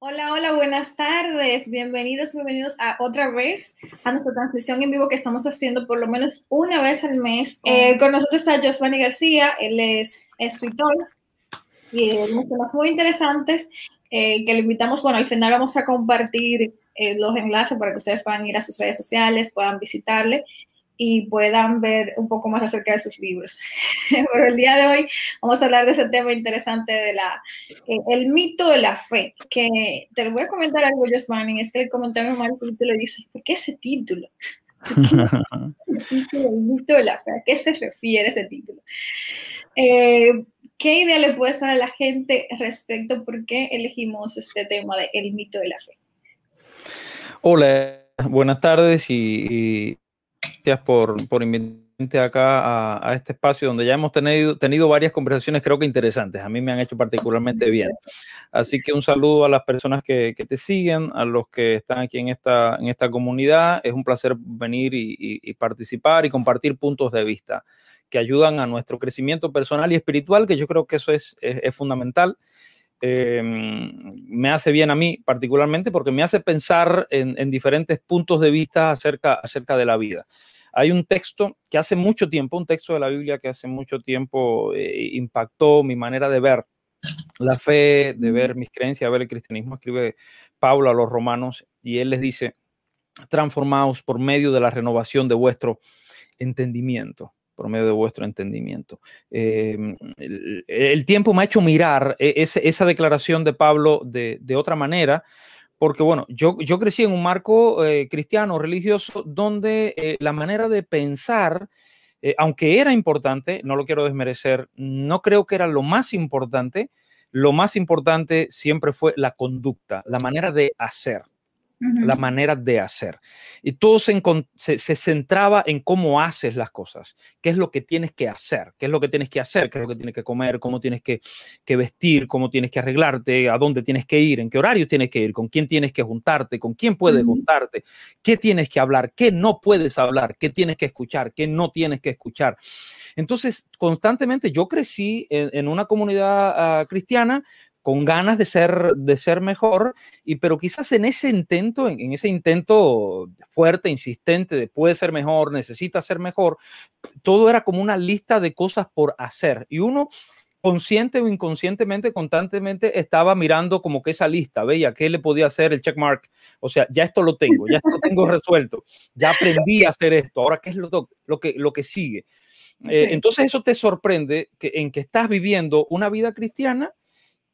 Hola, hola, buenas tardes. Bienvenidos, bienvenidos a otra vez a nuestra transmisión en vivo que estamos haciendo por lo menos una vez al mes. Eh, con nosotros está Josvani García, él es escritor y unos temas muy interesantes eh, que le invitamos. Bueno, al final vamos a compartir eh, los enlaces para que ustedes puedan ir a sus redes sociales, puedan visitarle y puedan ver un poco más acerca de sus libros. Pero el día de hoy vamos a hablar de ese tema interesante de la, eh, el mito de la fe, que te lo voy a comentar algo, Josmani, es que el comentario mal el título dice, ¿por qué ese título? el mito de la fe, ¿a qué se refiere ese título? Eh, ¿Qué idea le puedes dar a la gente respecto a por qué elegimos este tema de mito de la fe? Hola, buenas tardes y gracias por, por invitarme acá a, este espacio donde ya hemos tenido, tenido varias conversaciones creo que interesantes. A mí me han hecho particularmente bien. Así que un saludo a las personas que, que te siguen, a los que están aquí en esta, en esta comunidad. Es un placer venir y, y, participar y compartir puntos de vista que ayudan a nuestro crecimiento personal y espiritual, que yo creo que eso es, es, es fundamental. Eh, me hace bien a mí particularmente porque me hace pensar en, en, diferentes puntos de vista acerca, acerca de la vida. Hay un texto que hace mucho tiempo, un texto de la Biblia que hace mucho tiempo eh, impactó mi manera de ver la fe, de ver mis creencias, de ver el cristianismo. Escribe Pablo a los romanos y él les dice, transformaos por medio de la renovación de vuestro entendimiento por medio de vuestro entendimiento. Eh, el, tiempo me ha hecho mirar e, esa declaración de Pablo de, otra manera, porque bueno, yo, yo crecí en un marco eh, cristiano, religioso, donde eh, la manera de pensar, eh, aunque era importante, no lo quiero desmerecer, no creo que era lo más importante, lo más importante siempre fue la conducta, la manera de hacer la manera de hacer. Y todo se, se, se, centraba en cómo haces las cosas, qué es lo que tienes que hacer, qué es lo que tienes que hacer, qué es lo que tienes que comer, cómo tienes que, que vestir, cómo tienes que arreglarte, a dónde tienes que ir, en qué horario tienes que ir, con quién tienes que juntarte, con quién puedes uh -huh. juntarte, qué tienes que hablar, qué no puedes hablar, qué tienes que escuchar, qué no tienes que escuchar. Entonces, constantemente yo crecí en, en una comunidad uh, cristiana con ganas de ser, de ser mejor, y, pero quizás en ese intento, en, en, ese intento fuerte, insistente de puede ser mejor, necesita ser mejor, todo era como una lista de cosas por hacer. Y uno, consciente o inconscientemente, constantemente estaba mirando como que esa lista, veía qué le podía hacer el checkmark. O sea, ya esto lo tengo, ya esto lo tengo resuelto, ya aprendí a hacer esto, ahora qué es lo, lo, que, lo que sigue. Eh, entonces eso te sorprende que, en que estás viviendo una vida cristiana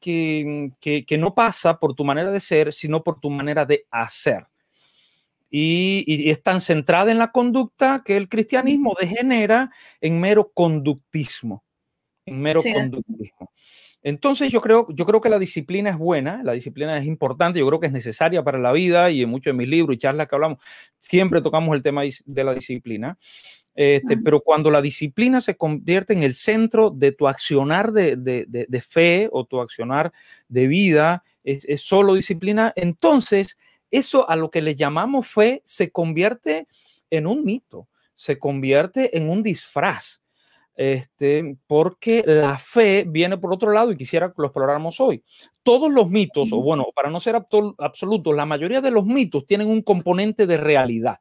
que, que, que, no pasa por tu manera de ser, sino por tu manera de hacer. Y, y, es tan centrada en la conducta que el cristianismo degenera en mero conductismo. En mero sí, conductismo. Entonces yo creo, yo creo que la disciplina es buena, la disciplina es importante, yo creo que es necesaria para la vida y en muchos de mis libros y charlas que hablamos, siempre tocamos el tema de la disciplina. Este, pero cuando la disciplina se convierte en el centro de tu accionar de, de, de, de fe o tu accionar de vida, es, es, solo disciplina, entonces eso a lo que le llamamos fe se convierte en un mito, se convierte en un disfraz. Este, porque la fe viene por otro lado y quisiera que lo exploráramos hoy. Todos los mitos, o bueno, para no ser absolutos, la mayoría de los mitos tienen un componente de realidad.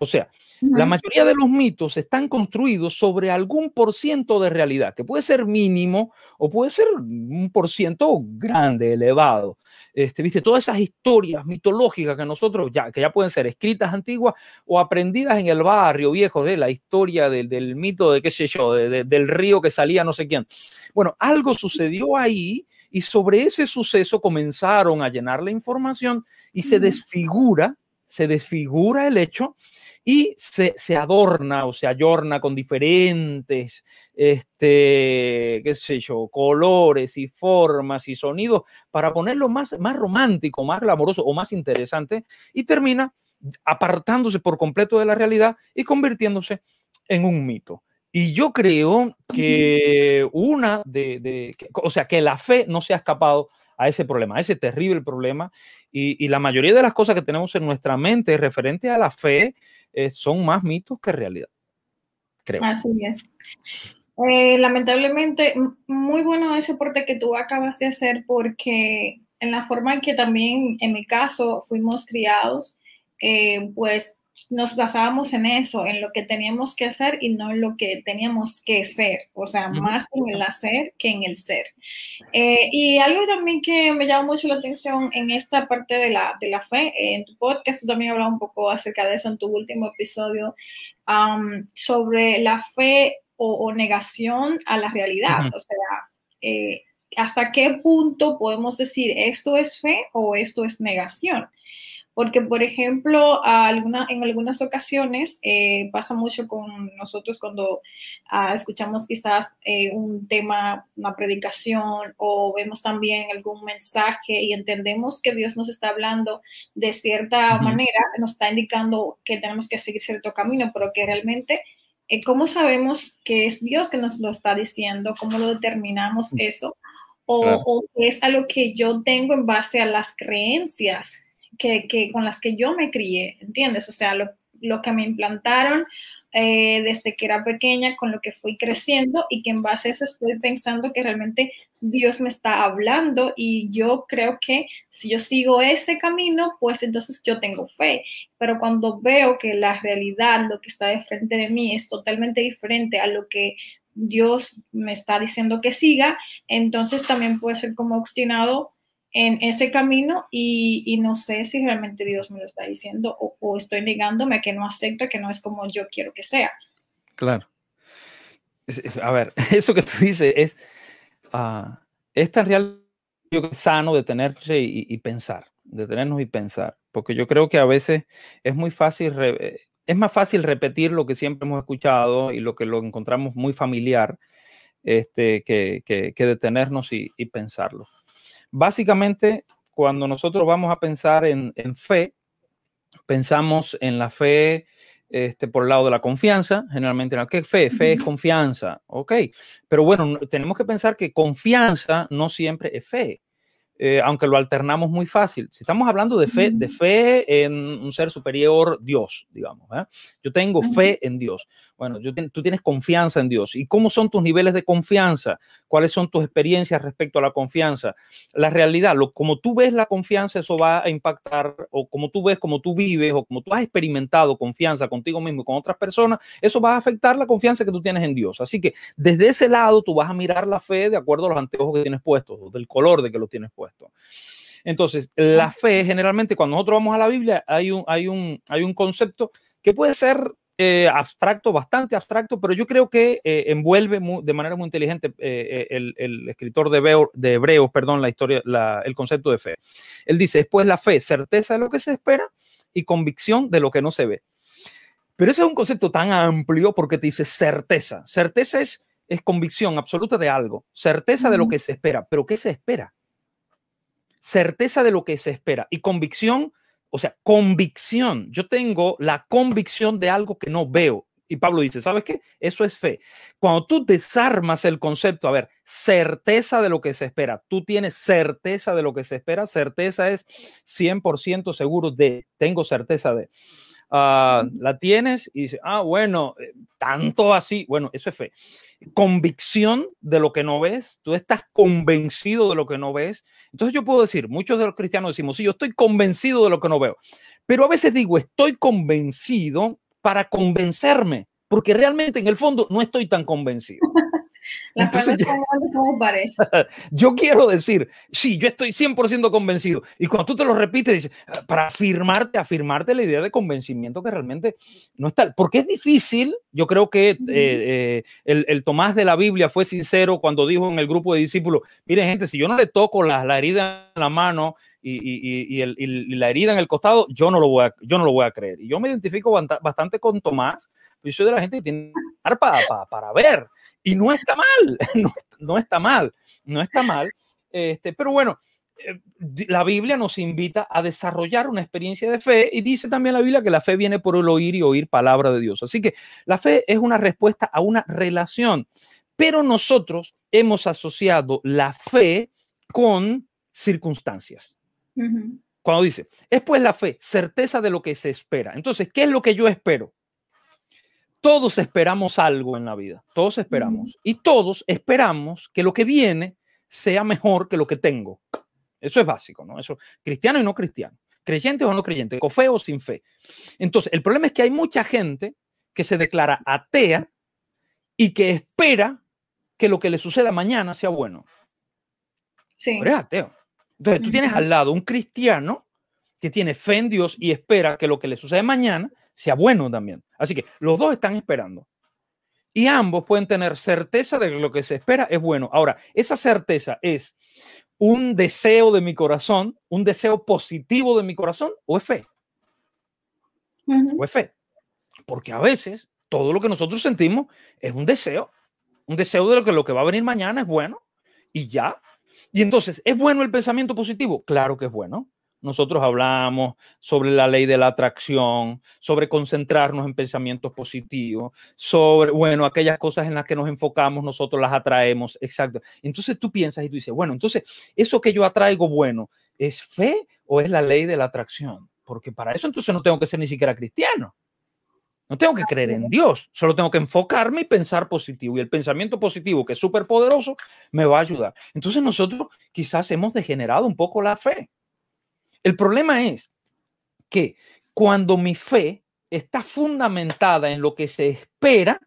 O sea, uh -huh. la mayoría de los mitos están construidos sobre algún por ciento de realidad, que puede ser mínimo o puede ser un por ciento grande, elevado. Este, ¿viste? Todas esas historias mitológicas que nosotros ya, que ya pueden ser escritas antiguas o aprendidas en el barrio viejo, de la historia del, del mito de qué sé yo, de, de, del río que salía no sé quién. Bueno, algo sucedió ahí y sobre ese suceso comenzaron a llenar la información y uh -huh. se desfigura, se desfigura el hecho y se, se, adorna o se ayorna con diferentes, este, qué sé yo, colores y formas y sonidos para ponerlo más, más romántico, más glamoroso o más interesante y termina apartándose por completo de la realidad y convirtiéndose en un mito. Y yo creo que una de, de, o sea, que la fe no se ha escapado a ese problema, a ese terrible problema. Y, y, la mayoría de las cosas que tenemos en nuestra mente referente a la fe eh, son más mitos que realidad. Creo. Así es. Eh, lamentablemente, muy bueno ese aporte que tú acabas de hacer porque en la forma en que también en mi caso fuimos criados, eh, pues nos basábamos en eso, en lo que teníamos que hacer y no en lo que teníamos que ser, o sea, más en el hacer que en el ser. Eh, y algo también que me llama mucho la atención en esta parte de la, de la fe, en tu podcast tú también hablabas un poco acerca de eso en tu último episodio, sobre la fe o, negación a la realidad, o sea, eh, hasta qué punto podemos decir esto es fe o esto es negación. Porque, por ejemplo, alguna, en algunas ocasiones eh, pasa mucho con nosotros cuando ah, escuchamos quizás eh, un tema, una predicación o vemos también algún mensaje y entendemos que Dios nos está hablando de cierta manera, nos está indicando que tenemos que seguir cierto camino, pero que realmente, eh, ¿cómo sabemos que es Dios que nos lo está diciendo? ¿Cómo lo determinamos mm. eso? O, o es algo que yo tengo en base a las creencias que, con las que yo me crié, ¿entiendes? O sea, lo, que me implantaron eh, desde que era pequeña, con lo que fui creciendo y que en base a eso estoy pensando que realmente Dios me está hablando y yo creo que si yo sigo ese camino, pues entonces yo tengo fe. Pero cuando veo que la realidad, lo que está de frente de mí es totalmente diferente a lo que Dios me está diciendo que siga, entonces también puede ser como obstinado en ese camino y, no sé si realmente Dios me lo está diciendo o, estoy negándome que no acepto, que no es como yo quiero que sea. Claro. A ver, eso que tú dices es, uh, es tan real, yo creo, sano detenerse y, pensar, detenernos y pensar, porque yo creo que a veces es muy fácil, es más fácil repetir lo que siempre hemos escuchado y lo que lo encontramos muy familiar este, que, que, detenernos y, y pensarlo. Básicamente, cuando nosotros vamos a pensar en, fe, pensamos en la fe este, por el lado de la confianza, generalmente, ¿qué fe? Fe es confianza, ok. Pero bueno, tenemos que pensar que confianza no siempre es fe. Eh, aunque lo alternamos muy fácil. Si estamos hablando de fe, de fe en un ser superior, Dios, digamos. ¿eh? Yo tengo fe en Dios. Bueno, tú tienes confianza en Dios. ¿Y cómo son tus niveles de confianza? ¿Cuáles son tus experiencias respecto a la confianza? La realidad, lo, como tú ves la confianza, eso va a impactar, o como tú ves, como tú vives, o como tú has experimentado confianza contigo mismo y con otras personas, eso va a afectar la confianza que tú tienes en Dios. Así que desde ese lado tú vas a mirar la fe de acuerdo a los anteojos que tienes puestos, del color de que lo tienes puesto. Entonces, la fe, generalmente, cuando nosotros vamos a la Biblia, hay un, hay un, hay un concepto que puede ser eh, abstracto, bastante abstracto, pero yo creo que eh, envuelve de manera muy inteligente eh, el, escritor de, de, Hebreos, perdón, la historia, el concepto de fe. Él dice, después la fe, certeza de lo que se espera y convicción de lo que no se ve. Pero ese es un concepto tan amplio porque te dice certeza. Certeza es, es convicción absoluta de algo, certeza de lo que se espera. Pero ¿qué se espera? Certeza de lo que se espera y convicción o sea, convicción. Yo tengo la convicción de algo que no veo. Y Pablo dice, ¿sabes qué? Eso es fe. Cuando tú desarmas el concepto, a ver, certeza de lo que se espera, tú tienes certeza de lo que se espera, certeza es 100% seguro de, tengo certeza de. Ah, la tienes y dices, ah, bueno, eh, tanto así, bueno, eso es fe. Convicción de lo que no ves, tú estás convencido de lo que no ves. Entonces yo puedo decir, muchos de los cristianos decimos, sí, yo estoy convencido de lo que no veo, pero a veces digo, estoy convencido para convencerme, porque realmente en el fondo no estoy tan convencido. Entonces, yo quiero decir, sí, yo estoy 100% convencido. Y cuando tú te lo repites, dices, para afirmarte, afirmarte la idea de convencimiento que realmente no está. Porque es difícil, yo creo que eh, eh, el, el, Tomás de la Biblia fue sincero cuando dijo en el grupo de discípulos, miren gente, si yo no le toco la, la herida en la mano y, y, la herida en el costado, yo no, lo voy a, yo no lo voy a creer. Y yo me identifico bastante con Tomás, yo soy de la gente que tiene para, para, para ver. Y no está mal, no, está mal, no está mal. Este, pero bueno, eh, la Biblia nos invita a desarrollar una experiencia de fe y dice también la Biblia que la fe viene por el oír y oír palabra de Dios. Así que la fe es una respuesta a una relación, pero nosotros hemos asociado la fe con circunstancias. Cuando dice, es pues la fe, certeza de lo que se espera. Entonces, ¿qué es lo que yo espero? Todos esperamos algo en la vida, todos esperamos. Y todos esperamos que lo que viene sea mejor que lo que tengo. Eso es básico, ¿no? Eso, cristiano y no cristiano, creyentes o no creyentes, con fe o sin fe. Entonces, el problema es que hay mucha gente que se declara atea y que espera que lo que le suceda mañana sea bueno. Sí. Pero es ateo. Entonces, tú tienes al lado un cristiano que tiene fe en Dios y espera que lo que le suceda mañana sea bueno también. Así que los dos están esperando. Y ambos pueden tener certeza de que lo que se espera es bueno. Ahora, esa certeza es un deseo de mi corazón, un deseo positivo de mi corazón, o es fe. O es fe. Porque a veces todo lo que nosotros sentimos es un deseo, un deseo de lo que lo que va a venir mañana es bueno y ya. Y entonces, ¿es bueno el pensamiento positivo? Claro que es bueno nosotros hablamos sobre la ley de la atracción, sobre concentrarnos en pensamientos positivos, sobre, bueno, aquellas cosas en las que nos enfocamos, nosotros las atraemos, exacto. Entonces tú piensas y tú dices, bueno, entonces, ¿eso que yo atraigo bueno es fe o es la ley de la atracción? Porque para eso entonces no tengo que ser ni siquiera cristiano. No tengo que creer en Dios, solo tengo que enfocarme y pensar positivo. Y el pensamiento positivo, que es súper poderoso, me va a ayudar. Entonces nosotros quizás hemos degenerado un poco la fe. El problema es que cuando mi fe está fundamentada en lo que se espera,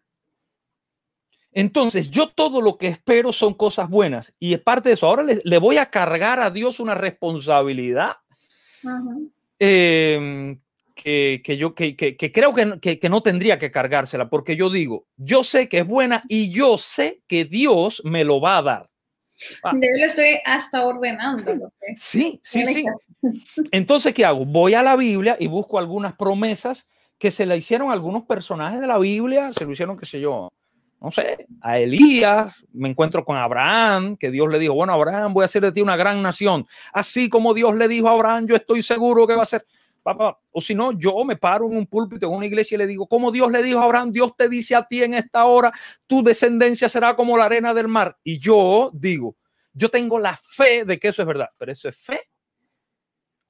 entonces yo todo lo que espero son cosas buenas y es parte de eso. Ahora le, voy a cargar a Dios una responsabilidad em, que, yo que, creo que, que no tendría que cargársela porque yo digo, yo sé que es buena y yo sé que Dios me lo va a dar. Ah. Yo lo estoy hasta ordenando. Sí, sí, sí. Entonces, ¿qué hago? Voy a la Biblia y busco algunas promesas que se le hicieron a algunos personajes de la Biblia, se lo hicieron, qué sé yo, no sé, a Elías, me encuentro con Abraham, que Dios le dijo, bueno, Abraham, voy a hacer de ti una gran nación. Así como Dios le dijo a Abraham, yo estoy seguro que va a ser. O si no, yo me paro en un púlpito en una iglesia y le digo, como Dios le dijo a Abraham, Dios te dice a ti en esta hora, tu descendencia será como la arena del mar. Y yo digo, yo tengo la fe de que eso es verdad, pero eso es fe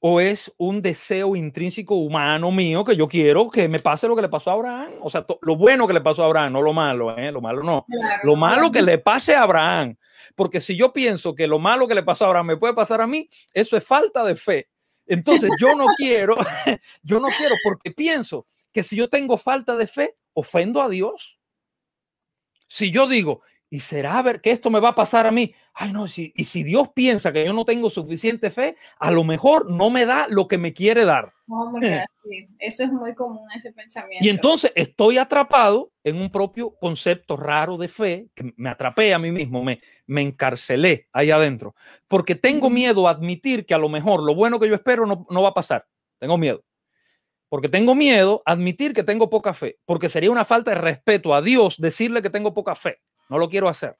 o es un deseo intrínseco humano mío que yo quiero que me pase lo que le pasó a Abraham. O sea, lo bueno que le pasó a Abraham, no lo malo, ¿eh? lo malo no. lo malo que le pase a Abraham. Porque si yo pienso que lo malo que le pasó a Abraham me puede pasar a mí, eso es falta de fe. Entonces yo no quiero, yo no quiero porque pienso que si yo tengo falta de fe, ofendo a Dios. Si yo digo, ¿y será ver que esto me va a pasar a mí? Ay, no, si, y si Dios piensa que yo no tengo suficiente fe, a lo mejor no me da lo que me quiere dar. Eso es muy común, ese pensamiento. Y entonces estoy atrapado en un propio concepto raro de fe, que me atrapé a mí mismo, me, me encarcelé ahí adentro, porque tengo miedo a admitir que a lo mejor lo bueno que yo espero no, no va a pasar. Tengo miedo. Porque tengo miedo a admitir que tengo poca fe, porque sería una falta de respeto a Dios decirle que tengo poca fe. No lo quiero hacer.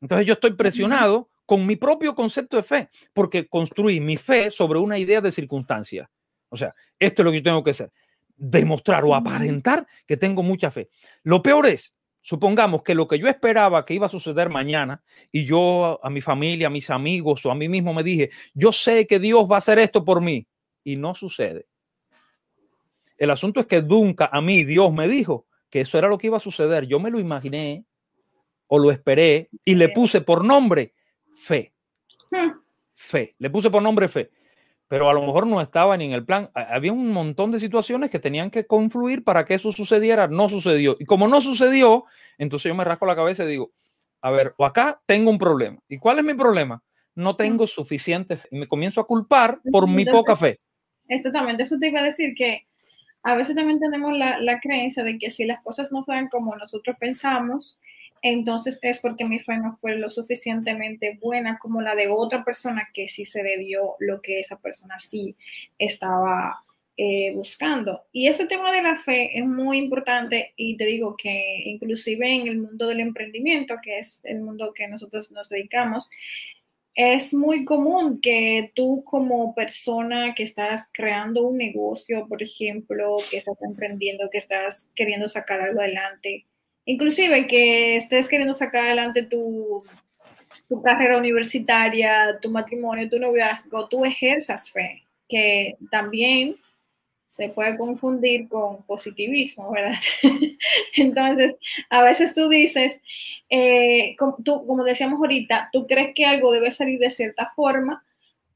Entonces yo estoy presionado con mi propio concepto de fe, porque construí mi fe sobre una idea de circunstancia. O sea, esto es lo que yo tengo que hacer, demostrar o aparentar que tengo mucha fe. Lo peor es, supongamos que lo que yo esperaba que iba a suceder mañana y yo a mi familia, a mis amigos o a mí mismo me dije, yo sé que Dios va a hacer esto por mí y no sucede. El asunto es que nunca a mí Dios me dijo que eso era lo que iba a suceder. Yo me lo imaginé o lo esperé y le puse por nombre fe. Hmm. Fe. Le puse por nombre fe. Pero a lo mejor no estaba ni en el plan. Había un montón de situaciones que tenían que confluir para que eso sucediera. No sucedió. Y como no sucedió, entonces yo me rasco la cabeza y digo, a ver, o acá tengo un problema. ¿Y cuál es mi problema? No tengo suficiente fe. Y me comienzo a culpar por mi poca fe. Exactamente, eso te iba a decir que a veces también tenemos la, la creencia de que si las cosas no salen como nosotros pensamos, entonces es porque mi fe no fue lo suficientemente buena como la de otra persona que sí se le dio lo que esa persona sí estaba eh, buscando. Y ese tema de la fe es muy importante y te digo que inclusive en el mundo del emprendimiento, que es el mundo que nosotros nos dedicamos, es muy común que tú como persona que estás creando un negocio, por ejemplo, que estás emprendiendo, que estás queriendo sacar algo adelante, inclusive que estés queriendo sacar adelante tu, tu carrera universitaria, tu matrimonio, tu noviazgo, tú ejerzas fe, que también se puede confundir con positivismo, ¿verdad? Entonces, a veces tú dices, eh, como, tú, como decíamos ahorita, tú crees que algo debe salir de cierta forma,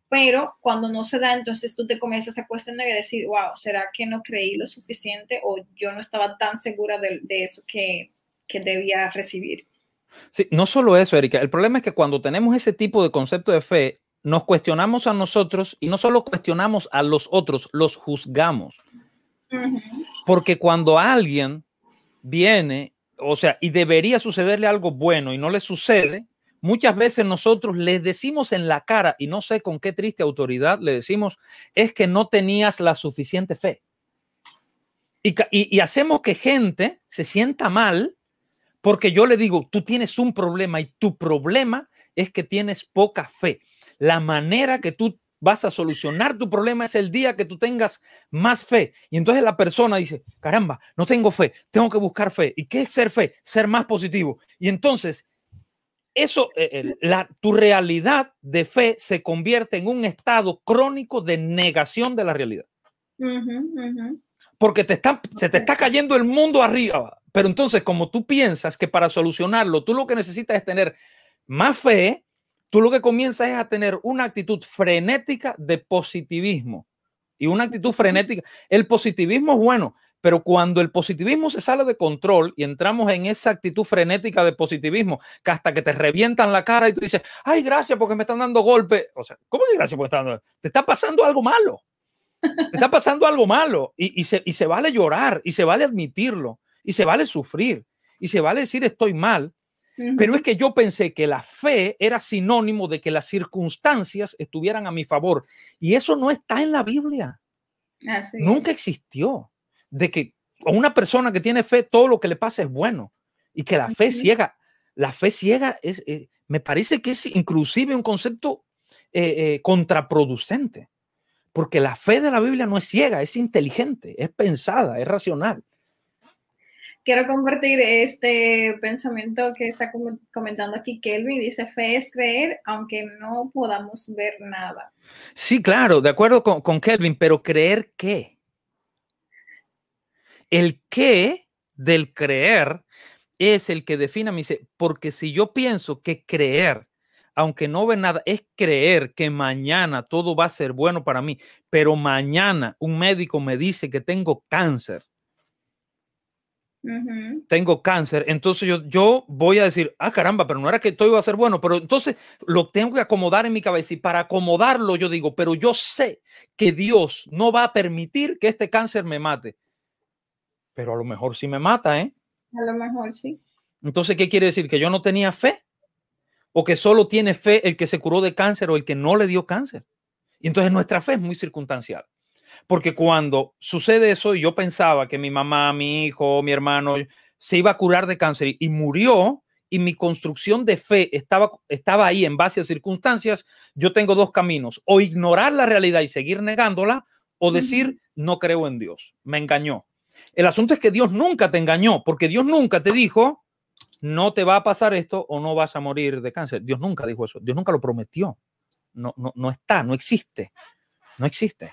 pero cuando no se da, entonces tú te comienzas a cuestionar y decir, wow, ¿será que no creí lo suficiente o yo no estaba tan segura de, eso que, que, debía recibir? Sí, no solo eso, Erika, el problema es que cuando tenemos ese tipo de concepto de fe, nos cuestionamos a nosotros y no solo cuestionamos a los otros, los juzgamos. Porque cuando alguien viene, o sea, y debería sucederle algo bueno y no le sucede, muchas veces nosotros le decimos en la cara, y no sé con qué triste autoridad le decimos, es que no tenías la suficiente fe. Y, y, hacemos que gente se sienta mal porque yo le digo, tú tienes un problema y tu problema es que tienes poca fe. La manera que tú vas a solucionar tu problema es el día que tú tengas más fe. Y entonces la persona dice, caramba, no tengo fe, tengo que buscar fe. ¿Y qué es ser fe? Ser más positivo. Y entonces, eso, eh, la, tu realidad de fe se convierte en un estado crónico de negación de la realidad. Porque te está, se te está cayendo el mundo arriba. Pero entonces, como tú piensas que para solucionarlo, tú lo que necesitas es tener más fe, tú lo que comienzas es a tener una actitud frenética de positivismo. Y una actitud frenética. El positivismo es bueno, pero cuando el positivismo se sale de control y entramos en esa actitud frenética de positivismo, que hasta que te revientan la cara y tú dices, ay, gracias porque me están dando golpe. O sea, ¿cómo que gracias porque están dando? Te está pasando algo malo. Está pasando algo malo. Y, se, y se vale llorar, y se vale admitirlo, y se vale sufrir, y se vale decir estoy mal, pero es que yo pensé que la fe era sinónimo de que las circunstancias estuvieran a mi favor. Y eso no está en la Biblia. Nunca existió. De que a una persona que tiene fe, todo lo que le pasa es bueno. Y que la fe ciega, la fe ciega es, eh, me parece que es inclusive un concepto eh, eh, contraproducente. Porque la fe de la Biblia no es ciega, es inteligente, es pensada, es racional quiero compartir este pensamiento que está comentando aquí Kelvin. Dice, fe es creer aunque no podamos ver nada. Sí, claro, de acuerdo con, Kelvin, pero creer qué? El qué del creer es el que define, me dice, porque si yo pienso que creer, aunque no ve nada, es creer que mañana todo va a ser bueno para mí, pero mañana un médico me dice que tengo cáncer tengo cáncer, entonces yo, yo voy a decir, ah, caramba, pero no era que todo iba a ser bueno, pero entonces lo tengo que acomodar en mi cabeza y para acomodarlo yo digo, pero yo sé que Dios no va a permitir que este cáncer me mate, pero a lo mejor sí me mata, ¿eh? A lo mejor sí. Entonces, ¿qué quiere decir? ¿Que yo no tenía fe? ¿O que solo tiene fe el que se curó de cáncer o el que no le dio cáncer? Y entonces nuestra fe es muy circunstancial. Porque cuando sucede eso, yo pensaba que mi mamá, mi hijo, mi hermano se iba a curar de cáncer y murió y mi construcción de fe estaba, estaba ahí en base a circunstancias, yo tengo dos caminos, o ignorar la realidad y seguir negándola, o decir, no creo en Dios, me engañó. El asunto es que Dios nunca te engañó, porque Dios nunca te dijo, no te va a pasar esto o no vas a morir de cáncer. Dios nunca dijo eso, Dios nunca lo prometió. No, no, no está, no existe, no existe.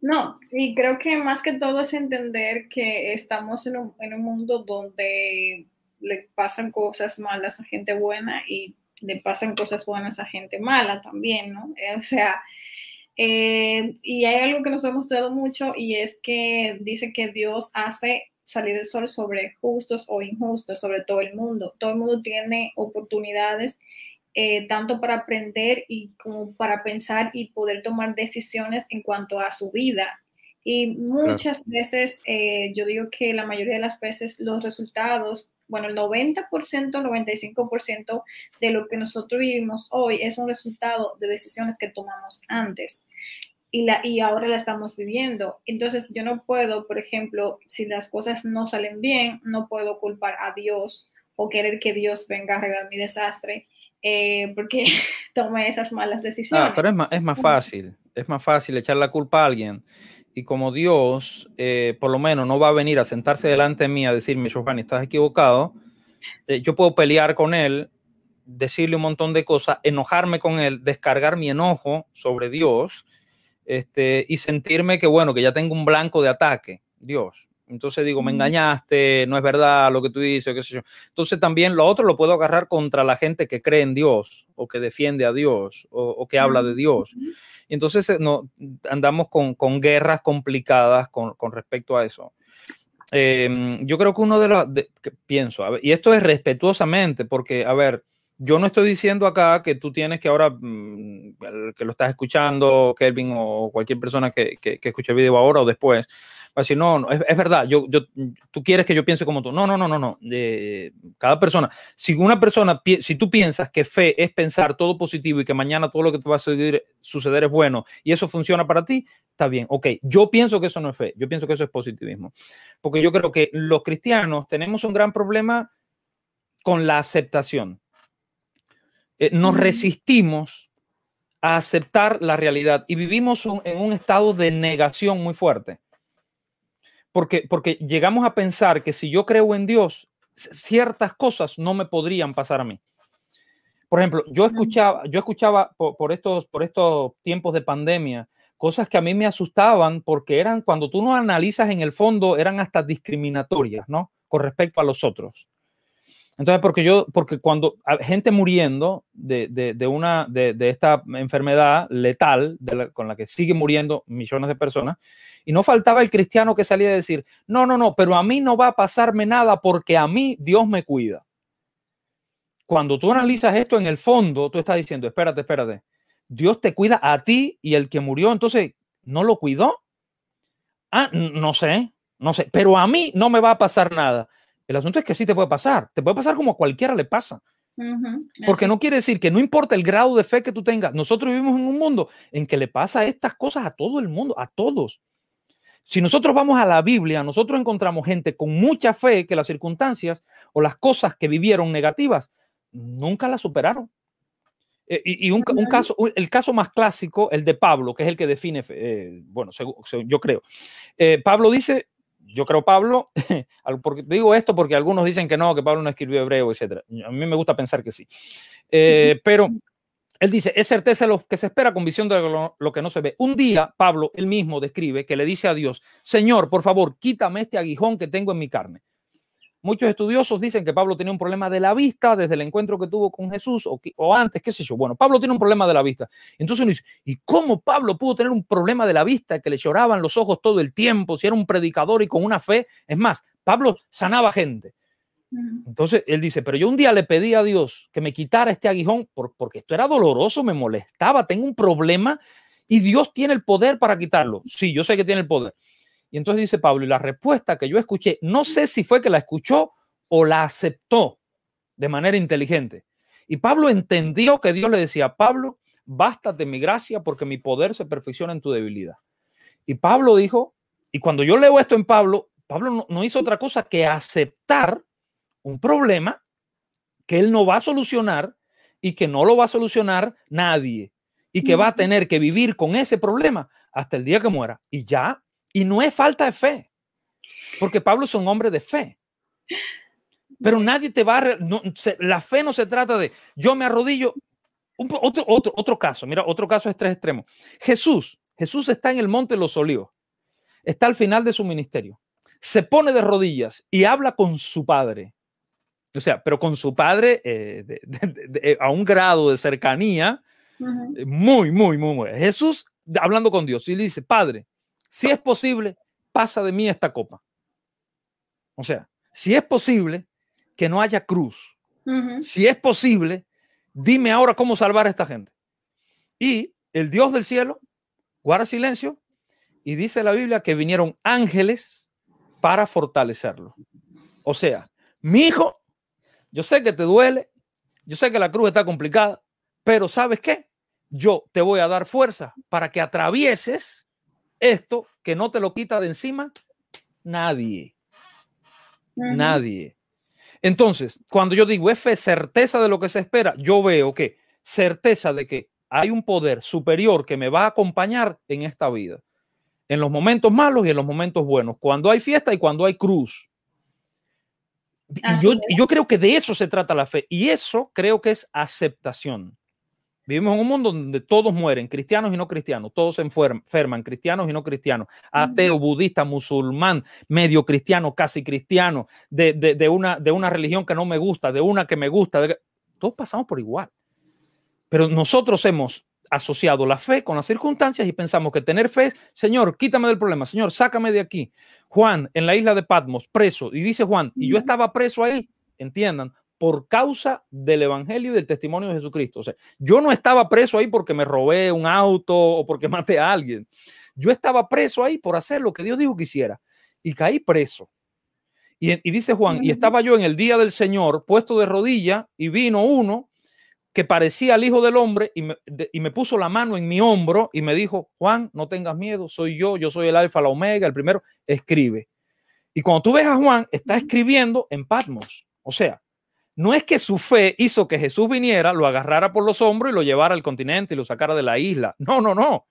No, y creo que más que todo es entender que estamos en un, en un mundo donde le pasan cosas malas a gente buena y le pasan cosas buenas a gente mala también, ¿no? Eh, o sea, eh, y hay algo que nos ha mostrado mucho y es que dice que Dios hace salir el sol sobre justos o injustos, sobre todo el mundo. Todo el mundo tiene oportunidades eh, tanto para aprender y como para pensar y poder tomar decisiones en cuanto a su vida. Y muchas veces, eh, yo digo que la mayoría de las veces los resultados, bueno, el 90%, 95% de lo que nosotros vivimos hoy es un resultado de decisiones que tomamos antes. Y, la, y ahora la estamos viviendo. Entonces, yo no puedo, por ejemplo, si las cosas no salen bien, no puedo culpar a Dios o querer que Dios venga a arreglar mi desastre eh, porque tome esas malas decisiones. Ah, pero es más, es más fácil, es más fácil echar la culpa a alguien. Y como Dios, eh, por lo menos, no va a venir a sentarse delante de mí a decirme, Giovanni, estás equivocado, eh, yo puedo pelear con él, decirle un montón de cosas, enojarme con él, descargar mi enojo sobre Dios este, y sentirme que, bueno, que ya tengo un blanco de ataque. Dios, Entonces digo, me engañaste, no es verdad lo que tú dices, qué sé yo. Entonces también lo otro lo puedo agarrar contra la gente que cree en Dios o que defiende a Dios o, que habla de Dios. Y entonces eh, no, andamos con, guerras complicadas con, respecto a eso. Em, yo creo que uno de los, pienso, y esto es respetuosamente, porque, a ver, yo no estoy diciendo acá que tú tienes que ahora, mm, que lo estás escuchando, Kelvin o cualquier persona que, que, escuche el video ahora o después, va a decir, no, no es, verdad, yo, tú quieres que yo piense como tú. No, no, no, no, no. cada persona, si una persona, si tú piensas que fe es pensar todo positivo y que mañana todo lo que te va a suceder, suceder es bueno y eso funciona para ti, está bien. Ok, yo pienso que eso no es fe, yo pienso que eso es positivismo. Porque yo creo que los cristianos tenemos un gran problema con la aceptación eh, nos resistimos a aceptar la realidad y vivimos en un estado de negación muy fuerte. Porque, porque llegamos a pensar que si yo creo en Dios, ciertas cosas no me podrían pasar a mí. Por ejemplo, yo escuchaba, yo escuchaba por, estos, por estos tiempos de pandemia cosas que a mí me asustaban porque eran, cuando tú no analizas en el fondo, eran hasta discriminatorias, ¿no? Con respecto a los otros. Entonces, porque yo, porque cuando gente muriendo de, de, una, de, esta enfermedad letal con la que siguen muriendo millones de personas, y no faltaba el cristiano que salía a decir, no, no, no, pero a mí no va a pasarme nada porque a mí Dios me cuida. Cuando tú analizas esto en el fondo, tú estás diciendo, espérate, espérate, Dios te cuida a ti y el que murió, entonces, ¿no lo cuidó? Ah, no sé, no sé, pero a mí no me va a pasar nada. El asunto es que sí te puede pasar, te puede pasar como a cualquiera le pasa. Porque no quiere decir que no importa el grado de fe que tú tengas, nosotros vivimos en un mundo en que le pasa estas cosas a todo el mundo, a todos. Si nosotros vamos a la Biblia, nosotros encontramos gente con mucha fe que las circunstancias o las cosas que vivieron negativas nunca las superaron. Eh, y, un, caso, el caso más clásico, el de Pablo, que es el que define, eh, bueno, yo creo. Eh, Pablo dice, yo creo Pablo, digo esto porque algunos dicen que no, que Pablo no escribió hebreo, etc. A mí me gusta pensar que sí. Eh, pero él dice, es certeza lo que se espera con visión de lo, que no se ve. Un día, Pablo, él mismo describe que le dice a Dios, Señor, por favor, quítame este aguijón que tengo en mi carne. Muchos estudiosos dicen que Pablo tenía un problema de la vista desde el encuentro que tuvo con Jesús o, antes, qué sé yo. Bueno, Pablo tiene un problema de la vista. Entonces uno dice, ¿y cómo Pablo pudo tener un problema de la vista que le lloraban los ojos todo el tiempo, si era un predicador y con una fe? Es más, Pablo sanaba gente. Entonces él dice, pero yo un día le pedí a Dios que me quitara este aguijón porque esto era doloroso, me molestaba, tengo un problema y Dios tiene el poder para quitarlo. Sí, yo sé que tiene el poder. Y entonces dice Pablo, y la respuesta que yo escuché, no sé si fue que la escuchó o la aceptó de manera inteligente. Y Pablo entendió que Dios le decía, Pablo, bástate mi gracia porque mi poder se perfecciona en tu debilidad. Y Pablo dijo, y cuando yo leo esto en Pablo, Pablo no, no hizo otra cosa que aceptar un problema que él no va a solucionar y que no lo va a solucionar nadie y que va a tener que vivir con ese problema hasta el día que muera. Y ya y no es falta de fe, porque Pablo es un hombre de fe. Pero nadie te va a... la fe no se trata de yo me arrodillo. otro, otro, otro caso, mira, otro caso es tres extremos. Jesús, Jesús está en el monte de los olivos, está al final de su ministerio, se pone de rodillas y habla con su padre. O sea, pero con su padre eh, a un grado de cercanía muy, muy, muy, muy. Jesús hablando con Dios y le dice, Padre, si es posible, pasa de mí esta copa. O sea, si es posible que no haya cruz, si es posible, dime ahora cómo salvar a esta gente. Y el Dios del cielo guarda silencio y dice la Biblia que vinieron ángeles para fortalecerlo. O sea, mi hijo, yo sé que te duele, yo sé que la cruz está complicada, pero ¿sabes qué? Yo te voy a dar fuerza para que atravieses esto que no te lo quita de encima nadie. Nadie. Entonces, cuando yo digo F, certeza de lo que se espera, yo veo que certeza de que hay un poder superior que me va a acompañar en esta vida, en los momentos malos y en los momentos buenos, cuando hay fiesta y cuando hay cruz. Y yo, yo, creo que de eso se trata la fe. Y eso creo que es aceptación. Vivimos en un mundo donde todos mueren, cristianos y no cristianos, todos se enferman, cristianos y no cristianos, ateo, budista, musulmán, medio cristiano, casi cristiano, de, una, de una religión que no me gusta, de una que me gusta, todos pasamos por igual. Pero nosotros hemos asociado la fe con las circunstancias y pensamos que tener fe es, Señor, quítame del problema, Señor, sácame de aquí. Juan, en la isla de Patmos, preso, y dice Juan, y yo estaba preso ahí, entiendan, por causa del evangelio y del testimonio de Jesucristo. O sea, yo no estaba preso ahí porque me robé un auto o porque maté a alguien. Yo estaba preso ahí por hacer lo que Dios dijo que hiciera y caí preso. Y, y dice Juan, y estaba yo en el día del Señor puesto de rodilla y vino uno que parecía el Hijo del Hombre y me, y me, puso la mano en mi hombro y me dijo, Juan, no tengas miedo, soy yo, yo soy el alfa, la omega, el primero, escribe. Y cuando tú ves a Juan, está escribiendo en Patmos. O sea, no es que su fe hizo que Jesús viniera, lo agarrara por los hombros y lo llevara al continente y lo sacara de la isla. No, no, no.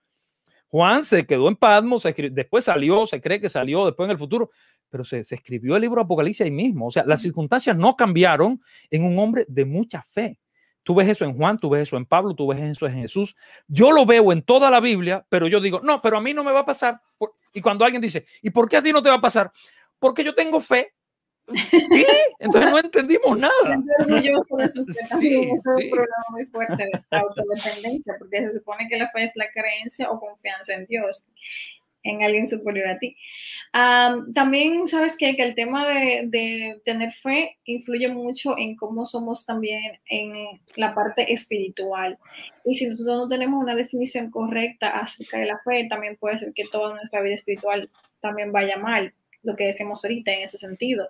Juan se quedó en Patmos, después salió, se cree que salió después en el futuro, pero se, se escribió el libro Apocalipsis ahí mismo. O sea, las circunstancias no cambiaron en un hombre de mucha fe. Tú ves eso en Juan, tú ves eso en Pablo, tú ves eso en Jesús. Yo lo veo en toda la Biblia, pero yo digo, no, pero a mí no me va a pasar. Y cuando alguien dice, ¿y por qué a ti no te va a pasar? Porque yo tengo fe. ¿Sí? Entonces no entendimos nada. orgulloso de. Sí, es un problema muy fuerte de autodependencia, porque se supone que la fe es la creencia o confianza en Dios en alguien superior a ti. también sabes que, que el tema de, de, tener fe influye mucho en cómo somos también en la parte espiritual. Y si nosotros no tenemos una definición correcta acerca de la fe, también puede ser que toda nuestra vida espiritual también vaya mal, lo que decimos ahorita en ese sentido.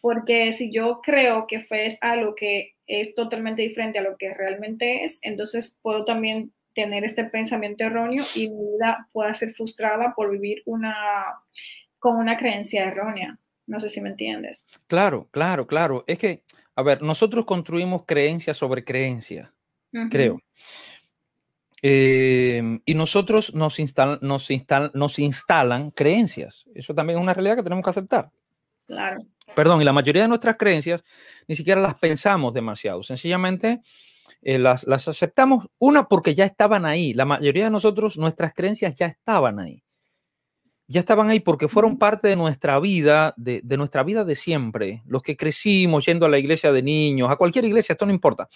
Porque si yo creo que fe es algo que es totalmente diferente a lo que realmente es, entonces puedo también tener este pensamiento erróneo y mi vida pueda ser frustrada por vivir una, con una creencia errónea. No sé si me entiendes. Claro, claro, claro. Es que, a ver, nosotros construimos creencia sobre creencia, creo. Eh, y nosotros nos, instal, nos, instal, nos instalan creencias. Eso también es una realidad que tenemos que aceptar. Claro. Perdón, y la mayoría de nuestras creencias ni siquiera las pensamos demasiado. Sencillamente eh, las, aceptamos, una porque ya estaban ahí, la mayoría de nosotros, nuestras creencias ya estaban ahí, ya estaban ahí porque fueron parte de nuestra vida, de, nuestra vida de siempre, los que crecimos yendo a la iglesia de niños, a cualquier iglesia, esto no importa,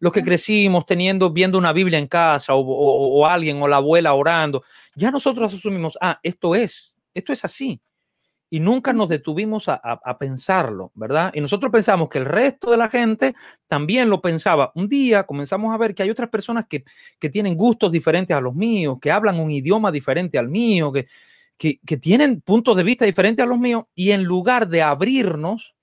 los que crecimos teniendo, viendo una Biblia en casa o, o alguien o la abuela orando, ya nosotros asumimos, ah, esto es, esto es así y nunca nos detuvimos a, pensarlo, ¿verdad? Y nosotros pensamos que el resto de la gente también lo pensaba. Un día comenzamos a ver que hay otras personas que, tienen gustos diferentes a los míos, que hablan un idioma diferente al mío, que, que, tienen puntos de vista diferentes a los míos, y en lugar de abrirnos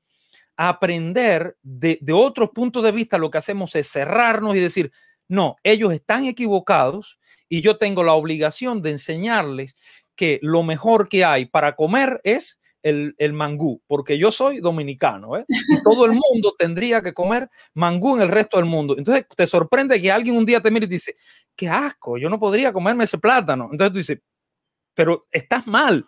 a aprender de, de otros puntos de vista, lo que hacemos es cerrarnos y decir, no, ellos están equivocados y yo tengo la obligación de enseñarles que lo mejor que hay para comer es el, el mangú, porque yo soy dominicano, ¿eh? Y todo el mundo tendría que comer mangú en el resto del mundo. Entonces te sorprende que alguien un día te mire y dice, qué asco, yo no podría comerme ese plátano. Entonces tú dices, pero estás mal.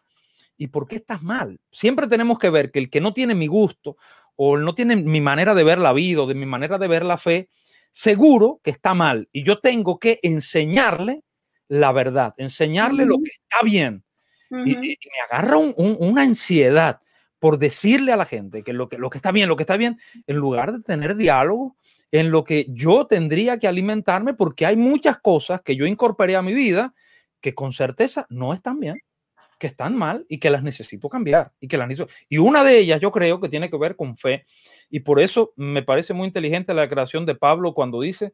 ¿Y por qué estás mal? Siempre tenemos que ver que el que no tiene mi gusto o no tiene mi manera de ver la vida o de mi manera de ver la fe, seguro que está mal. Y yo tengo que enseñarle la verdad, enseñarle lo que está bien. y, me agarra una ansiedad por decirle a la gente que lo, que lo que está bien, lo que está bien, en lugar de tener diálogo en lo que yo tendría que alimentarme, porque hay muchas cosas que yo incorporé a mi vida que con certeza no están bien, que están mal y que las necesito cambiar. Y, que las necesito. y una de ellas yo creo que tiene que ver con fe. Y por eso me parece muy inteligente la declaración de Pablo cuando dice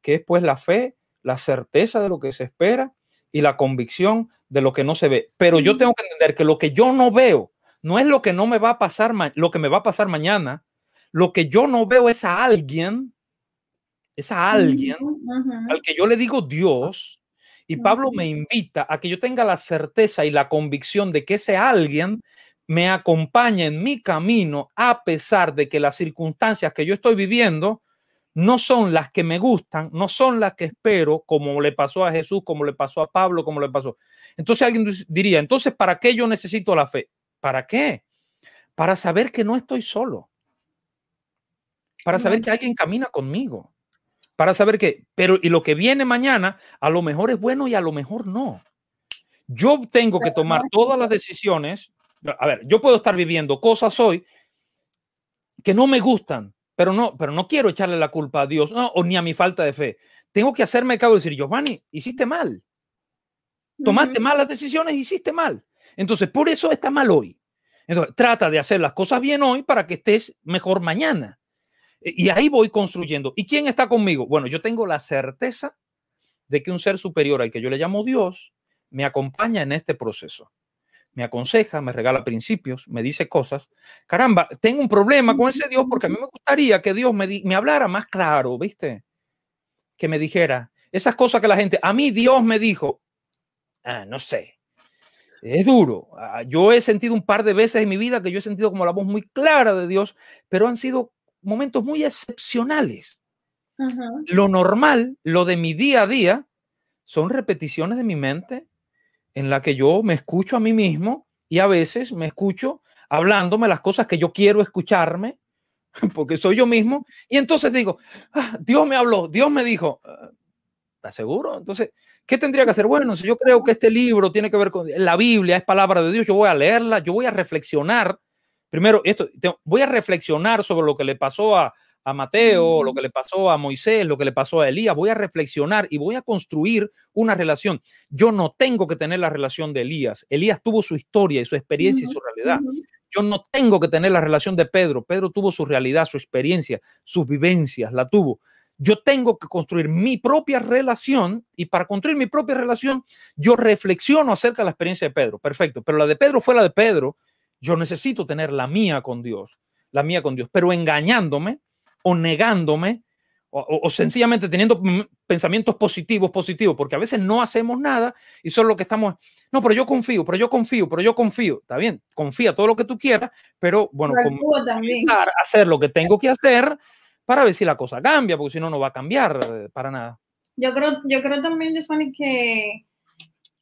que es pues la fe la certeza de lo que se espera y la convicción de lo que no se ve. Pero yo tengo que entender que lo que yo no veo no es lo que no me va a pasar, lo que me va a pasar mañana. Lo que yo no veo es a alguien, es a alguien al que yo le digo Dios. Y Pablo me invita a que yo tenga la certeza y la convicción de que ese alguien me acompaña en mi camino a pesar de que las circunstancias que yo estoy viviendo no son las que me gustan, no son las que espero, como le pasó a Jesús, como le pasó a Pablo, como le pasó. Entonces alguien diría, entonces, ¿para qué yo necesito la fe? ¿Para qué? Para saber que no estoy solo. Para saber que alguien camina conmigo. Para saber que, pero y lo que viene mañana, a lo mejor es bueno y a lo mejor no. Yo tengo que tomar todas las decisiones. A ver, yo puedo estar viviendo cosas hoy que no me gustan, pero no, pero no quiero echarle la culpa a Dios no, o ni a mi falta de fe. Tengo que hacerme cargo y decir, Giovanni, hiciste mal. Tomaste malas decisiones, hiciste mal. Entonces, por eso está mal hoy. Entonces, trata de hacer las cosas bien hoy para que estés mejor mañana. Y ahí voy construyendo. ¿Y quién está conmigo? Bueno, yo tengo la certeza de que un ser superior al que yo le llamo Dios me acompaña en este proceso. Me aconseja, me regala principios, me dice cosas. Caramba, tengo un problema con ese Dios porque a mí me gustaría que Dios me, me hablara más claro, ¿viste? Que me dijera esas cosas que la gente, a mí Dios me dijo, ah, no sé, es duro. Ah, yo he sentido un par de veces en mi vida que yo he sentido como la voz muy clara de Dios, pero han sido momentos muy excepcionales. Lo normal, lo de mi día a día, son repeticiones de mi mente en la que yo me escucho a mí mismo y a veces me escucho hablándome las cosas que yo quiero escucharme, porque soy yo mismo, y entonces digo, ah, Dios me habló, Dios me dijo, ah, ¿estás seguro? Entonces, ¿qué tendría que hacer? Bueno, si yo creo que este libro tiene que ver con la Biblia, es palabra de Dios, yo voy a leerla, yo voy a reflexionar. Primero, esto, voy a reflexionar sobre lo que le pasó a, a Mateo, lo que le pasó a Moisés, lo que le pasó a Elías. Voy a reflexionar y voy a construir una relación. Yo no tengo que tener la relación de Elías. Elías tuvo su historia y su experiencia y su realidad. Yo no tengo que tener la relación de Pedro. Pedro tuvo su realidad, su experiencia, sus vivencias, la tuvo. Yo tengo que construir mi propia relación y para construir mi propia relación, yo reflexiono acerca de la experiencia de Pedro. Perfecto, pero la de Pedro fue la de Pedro. Yo necesito tener la mía con Dios, la mía con Dios, pero engañándome o negándome o, sencillamente teniendo pensamientos positivos, positivos, porque a veces no hacemos nada y solo lo que estamos, no, pero yo confío, pero yo confío, pero yo confío, está bien, confía todo lo que tú quieras, pero bueno, comenzar a hacer lo que tengo que hacer para ver si la cosa cambia, porque si no, no va a cambiar eh, para nada. Yo creo, yo creo también, Giovanni, que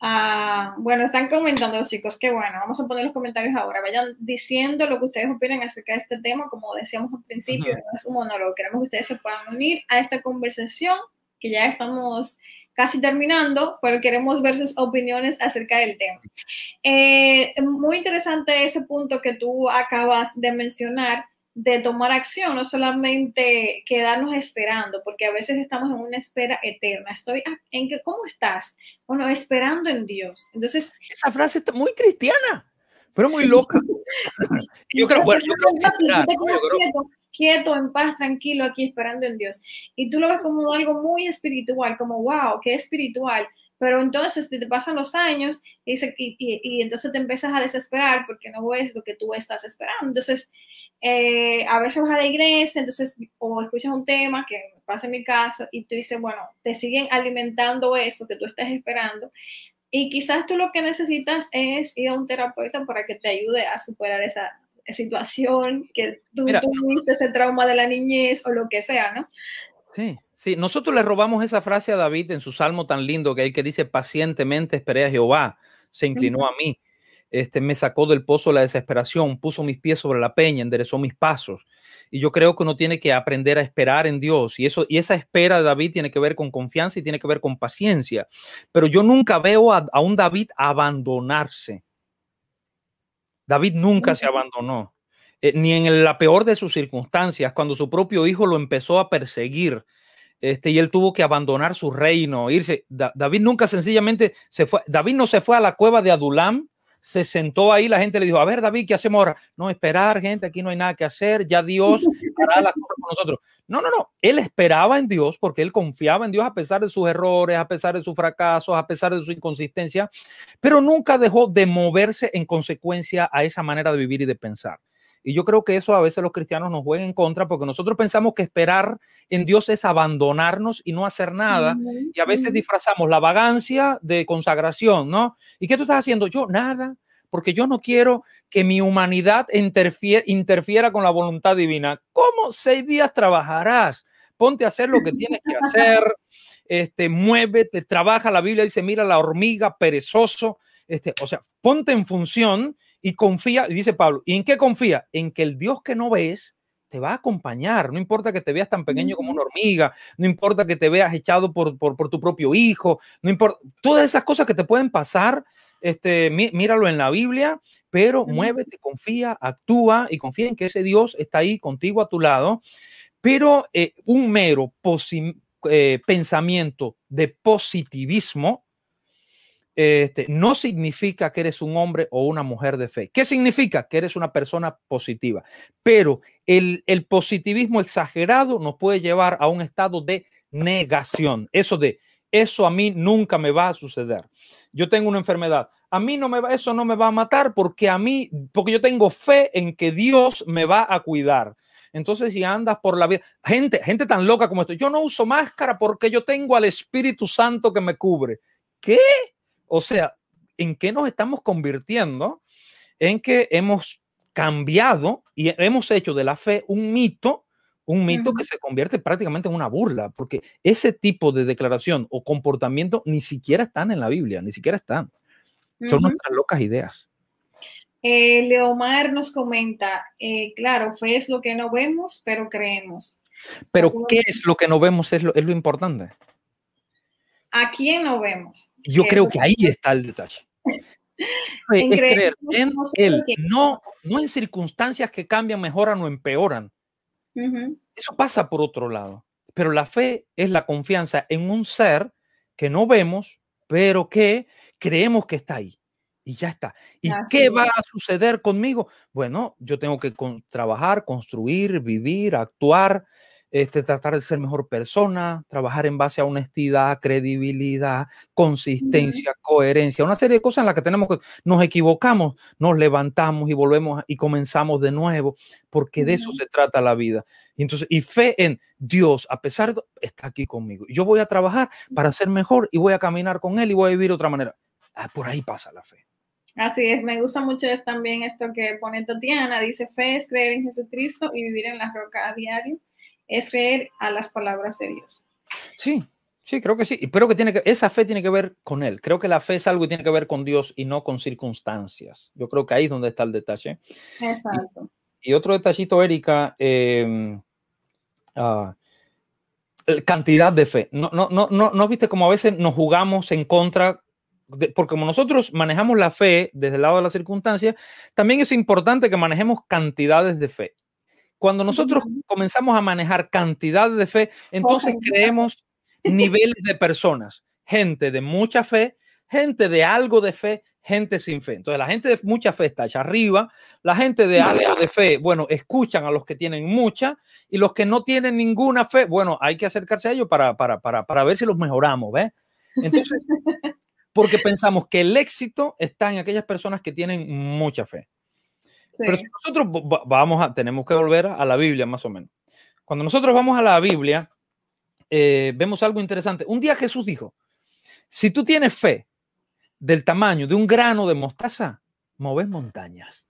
Ah, bueno, están comentando los chicos, que bueno, vamos a poner los comentarios ahora. Vayan diciendo lo que ustedes opinan acerca de este tema, como decíamos al principio, es un monólogo. Queremos que ustedes se puedan unir a esta conversación, que ya estamos casi terminando, pero queremos ver sus opiniones acerca del tema. Eh, muy interesante ese punto que tú acabas de mencionar de tomar acción, no solamente quedarnos esperando, porque a veces estamos en una espera eterna. Estoy en que, ¿cómo estás? Bueno, esperando en Dios. Entonces, esa frase está muy cristiana, pero muy loca. yo creo, bueno, yo creo que quieto, en paz, tranquilo, aquí esperando en Dios. Y tú lo ves como algo muy espiritual, como, wow, qué espiritual. Pero entonces te pasan los años y, y, y entonces te empiezas a desesperar porque no ves lo que tú estás esperando. Entonces, eh, a veces vas a la iglesia, entonces, o escuchas un tema, que pasa en mi caso, y tú dices, bueno, te siguen alimentando eso que tú estás esperando, y quizás tú lo que necesitas es ir a un terapeuta para que te ayude a superar esa situación, que tú tuviste ese trauma de la niñez o lo que sea, ¿no? Sí, sí, nosotros le robamos esa frase a David en su salmo tan lindo que hay que dice, pacientemente esperé a Jehová, se inclinó a mí este, me sacó del pozo la desesperación, puso mis pies sobre la peña, enderezó mis pasos. Y yo creo que uno tiene que aprender a esperar en Dios. Y, eso, y esa espera de David tiene que ver con confianza y tiene que ver con paciencia. Pero yo nunca veo a, un David abandonarse. David nunca se abandonó. Eh, ni en la peor de sus circunstancias, cuando su propio hijo lo empezó a perseguir. Este, y él tuvo que abandonar su reino, irse. David nunca sencillamente se fue. David no se fue a la cueva de Adulam se sentó ahí, la gente le dijo, a ver, David, ¿qué hacemos ahora? No, esperar, gente, aquí no hay nada que hacer, ya Dios hará las cosas con nosotros. No, no, no, él esperaba en Dios porque él confiaba en Dios a pesar de sus errores, a pesar de sus fracasos, a pesar de su inconsistencia, pero nunca dejó de moverse en consecuencia a esa manera de vivir y de pensar. Y yo creo que eso a veces los cristianos nos juegan en contra porque nosotros pensamos que esperar en Dios es abandonarnos y no hacer nada. Y a veces disfrazamos la vagancia de consagración, ¿no? ¿Y qué tú estás haciendo? Yo nada, porque yo no quiero que mi humanidad interfiera con la voluntad divina. ¿Cómo seis días trabajarás? Ponte a hacer lo que tienes que hacer, este, muévete, trabaja. La Biblia dice, mira la hormiga, perezoso. Este, o sea, ponte en función y confía, dice Pablo, ¿y en qué confía? En que el Dios que no ves te va a acompañar, no importa que te veas tan pequeño como una hormiga, no importa que te veas echado por, por, tu propio hijo, no importa, todas esas cosas que te pueden pasar, este, míralo en la Biblia, pero muévete, confía, actúa y confía en que ese Dios está ahí contigo a tu lado, pero eh, un mero eh, pensamiento de positivismo, este, no significa que eres un hombre o una mujer de fe. ¿Qué significa? Que eres una persona positiva. Pero el, positivismo exagerado nos puede llevar a un estado de negación. Eso de, eso a mí nunca me va a suceder. Yo tengo una enfermedad. A mí no me va, eso no me va a matar porque a mí, porque yo tengo fe en que Dios me va a cuidar. Entonces, si andas por la vida, gente, gente tan loca como esto, yo no uso máscara porque yo tengo al Espíritu Santo que me cubre. ¿Qué? O sea, ¿en qué nos estamos convirtiendo? En que hemos cambiado y hemos hecho de la fe un mito, un mito que se convierte prácticamente en una burla, porque ese tipo de declaración o comportamiento ni siquiera están en la Biblia, ni siquiera están. Son nuestras locas ideas. Eh, Leomar nos comenta, eh, claro, fe es lo que no vemos, pero creemos. Pero ¿qué es lo que no vemos? Es lo, es lo importante. ¿A quién no vemos? Yo creo que ahí está el detalle. es creer en él, no, no en circunstancias que cambian, mejoran o empeoran. Eso pasa por otro lado. Pero la fe es la confianza en un ser que no vemos, pero que creemos que está ahí. Y ya está. ¿Y qué va a suceder conmigo? Bueno, yo tengo que trabajar, construir, vivir, actuar, este, tratar de ser mejor persona, trabajar en base a honestidad, credibilidad, consistencia, coherencia, una serie de cosas en las que tenemos que, nos equivocamos, nos levantamos y volvemos y comenzamos de nuevo, porque de eso se trata la vida. Y entonces, y fe en Dios, a pesar de está aquí conmigo. Yo voy a trabajar para ser mejor y voy a caminar con Él y voy a vivir de otra manera. Ah, por ahí pasa la fe. Así es, me gusta mucho también esto que pone Tatiana, dice fe es creer en Jesucristo y vivir en la roca a diario es creer a las palabras de Dios. Sí, sí, creo que sí. Y creo que, tiene que esa fe tiene que ver con Él. Creo que la fe es algo que tiene que ver con Dios y no con circunstancias. Yo creo que ahí es donde está el detalle. Exacto. Y, otro detallito, Erika, ah, cantidad de fe. No, no, no, no, no viste como a veces nos jugamos en contra porque como nosotros manejamos la fe desde el lado de la circunstancia, también es importante que manejemos cantidades de fe. Cuando nosotros comenzamos a manejar cantidades de fe, entonces creemos niveles de personas, gente de mucha fe, gente de algo de fe, gente sin fe. Entonces la gente de mucha fe está allá arriba, la gente de algo de fe, bueno, escuchan a los que tienen mucha y los que no tienen ninguna fe, bueno, hay que acercarse a ellos para, para, para, para ver si los mejoramos, ¿ves? Entonces, porque pensamos que el éxito está en aquellas personas que tienen mucha fe. Pero si nosotros vamos a, tenemos que volver a la Biblia más o menos. Cuando nosotros vamos a la Biblia, eh, vemos algo interesante. Un día Jesús dijo, si tú tienes fe del tamaño de un grano de mostaza, moves montañas.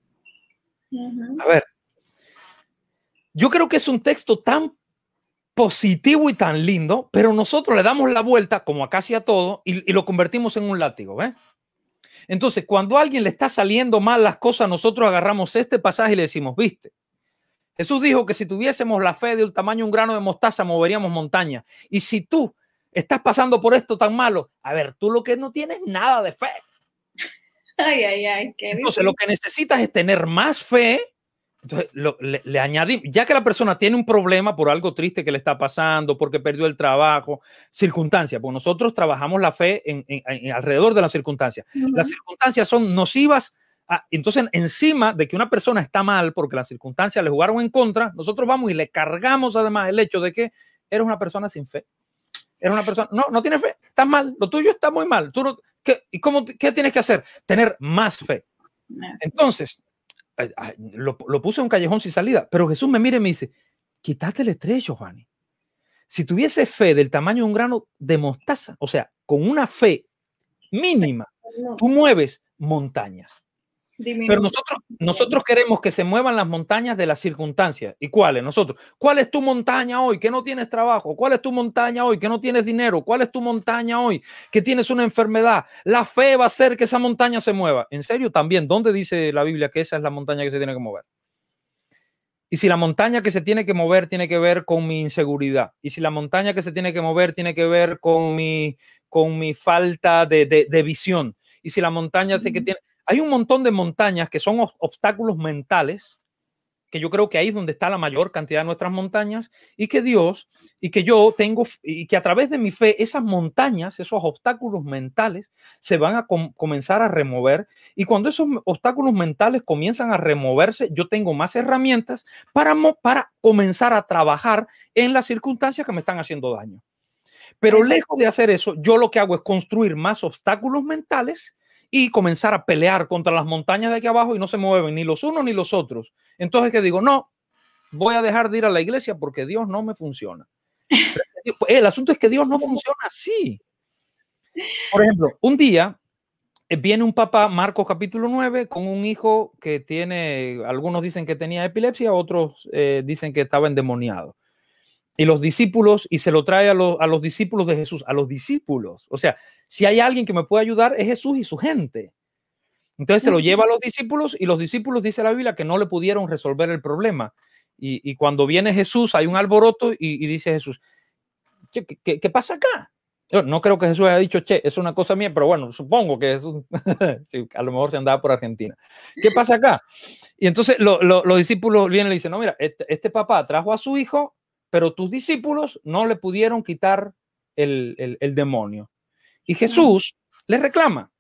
A ver, yo creo que es un texto tan positivo y tan lindo, pero nosotros le damos la vuelta, como a casi a todo, y, y lo convertimos en un látigo, ¿ves? Entonces, cuando a alguien le está saliendo mal las cosas, nosotros agarramos este pasaje y le decimos, viste, Jesús dijo que si tuviésemos la fe del tamaño de un grano de mostaza, moveríamos montaña. Y si tú estás pasando por esto tan malo, a ver, tú lo que no tienes nada de fe. Ay, ay, ay. Entonces, lo que necesitas es tener más fe entonces, le, le añadimos, ya que la persona tiene un problema por algo triste que le está pasando, porque perdió el trabajo, circunstancias, pues nosotros trabajamos la fe en, alrededor de las circunstancias. Las circunstancias son nocivas. entonces, encima de que una persona está mal porque las circunstancias le jugaron en contra, nosotros vamos y le cargamos además el hecho de que eres una persona sin fe. Eres una persona, no, no tienes fe, estás mal, lo tuyo está muy mal. ¿Tú ¿qué, ¿Y cómo, qué tienes que hacer? Tener más fe. Entonces, lo, lo puse en un callejón sin salida, pero Jesús me mira y me dice, quítate el estrecho, Juan. Si tuviese fe del tamaño de un grano de mostaza, o sea, con una fe mínima, tú mueves montañas. Pero nosotros, nosotros queremos que se muevan las montañas de las circunstancias. ¿Y cuáles? Nosotros. ¿Cuál es tu montaña hoy que no tienes trabajo? ¿Cuál es tu montaña hoy que no tienes dinero? ¿Cuál es tu montaña hoy que tienes una enfermedad? La fe va a hacer que esa montaña se mueva. ¿En serio? También, ¿dónde dice la Biblia que esa es la montaña que se tiene que mover? y si la montaña que se tiene que mover tiene que ver con mi inseguridad, y si la montaña que se tiene que mover tiene que ver con mi, con mi falta de, de, visión, y si la montaña que tiene... Hay un montón de montañas que son obstáculos mentales que yo creo que ahí es donde está la mayor cantidad de nuestras montañas, y que Dios, y que yo tengo, y que a través de mi fe, esas montañas, esos obstáculos mentales, se van a comenzar a remover, y cuando esos obstáculos mentales comienzan a removerse, yo tengo más herramientas para, para comenzar a trabajar en las circunstancias que me están haciendo daño. Pero lejos de hacer eso, yo lo que hago es construir más obstáculos mentales y comenzar a pelear contra las montañas de aquí abajo y no se mueven ni los unos ni los otros. Entonces que digo, no, voy a dejar de ir a la iglesia porque Dios no me funciona. El asunto es que Dios no funciona así. Por ejemplo, un día eh, viene un papá, Marcos capítulo 9, con un hijo que tiene, algunos dicen que tenía epilepsia, otros eh, dicen que estaba endemoniado y los discípulos, y se lo trae a, los discípulos de Jesús, a los discípulos. O sea, si hay alguien que me puede ayudar, es Jesús y su gente. Entonces se lo lleva a los discípulos y los discípulos, dice la Biblia, que no le pudieron resolver el problema. Y, cuando viene Jesús, hay un alboroto y, dice Jesús, ¿qué, pasa acá? Yo no creo que Jesús haya dicho, che, es una cosa mía, pero bueno, supongo que es a lo mejor se andaba por Argentina. ¿Qué pasa acá? Y entonces los discípulos vienen y dicen, no, mira, este, este papá trajo a su hijo pero tus discípulos no le pudieron quitar el, demonio. Y Jesús les reclama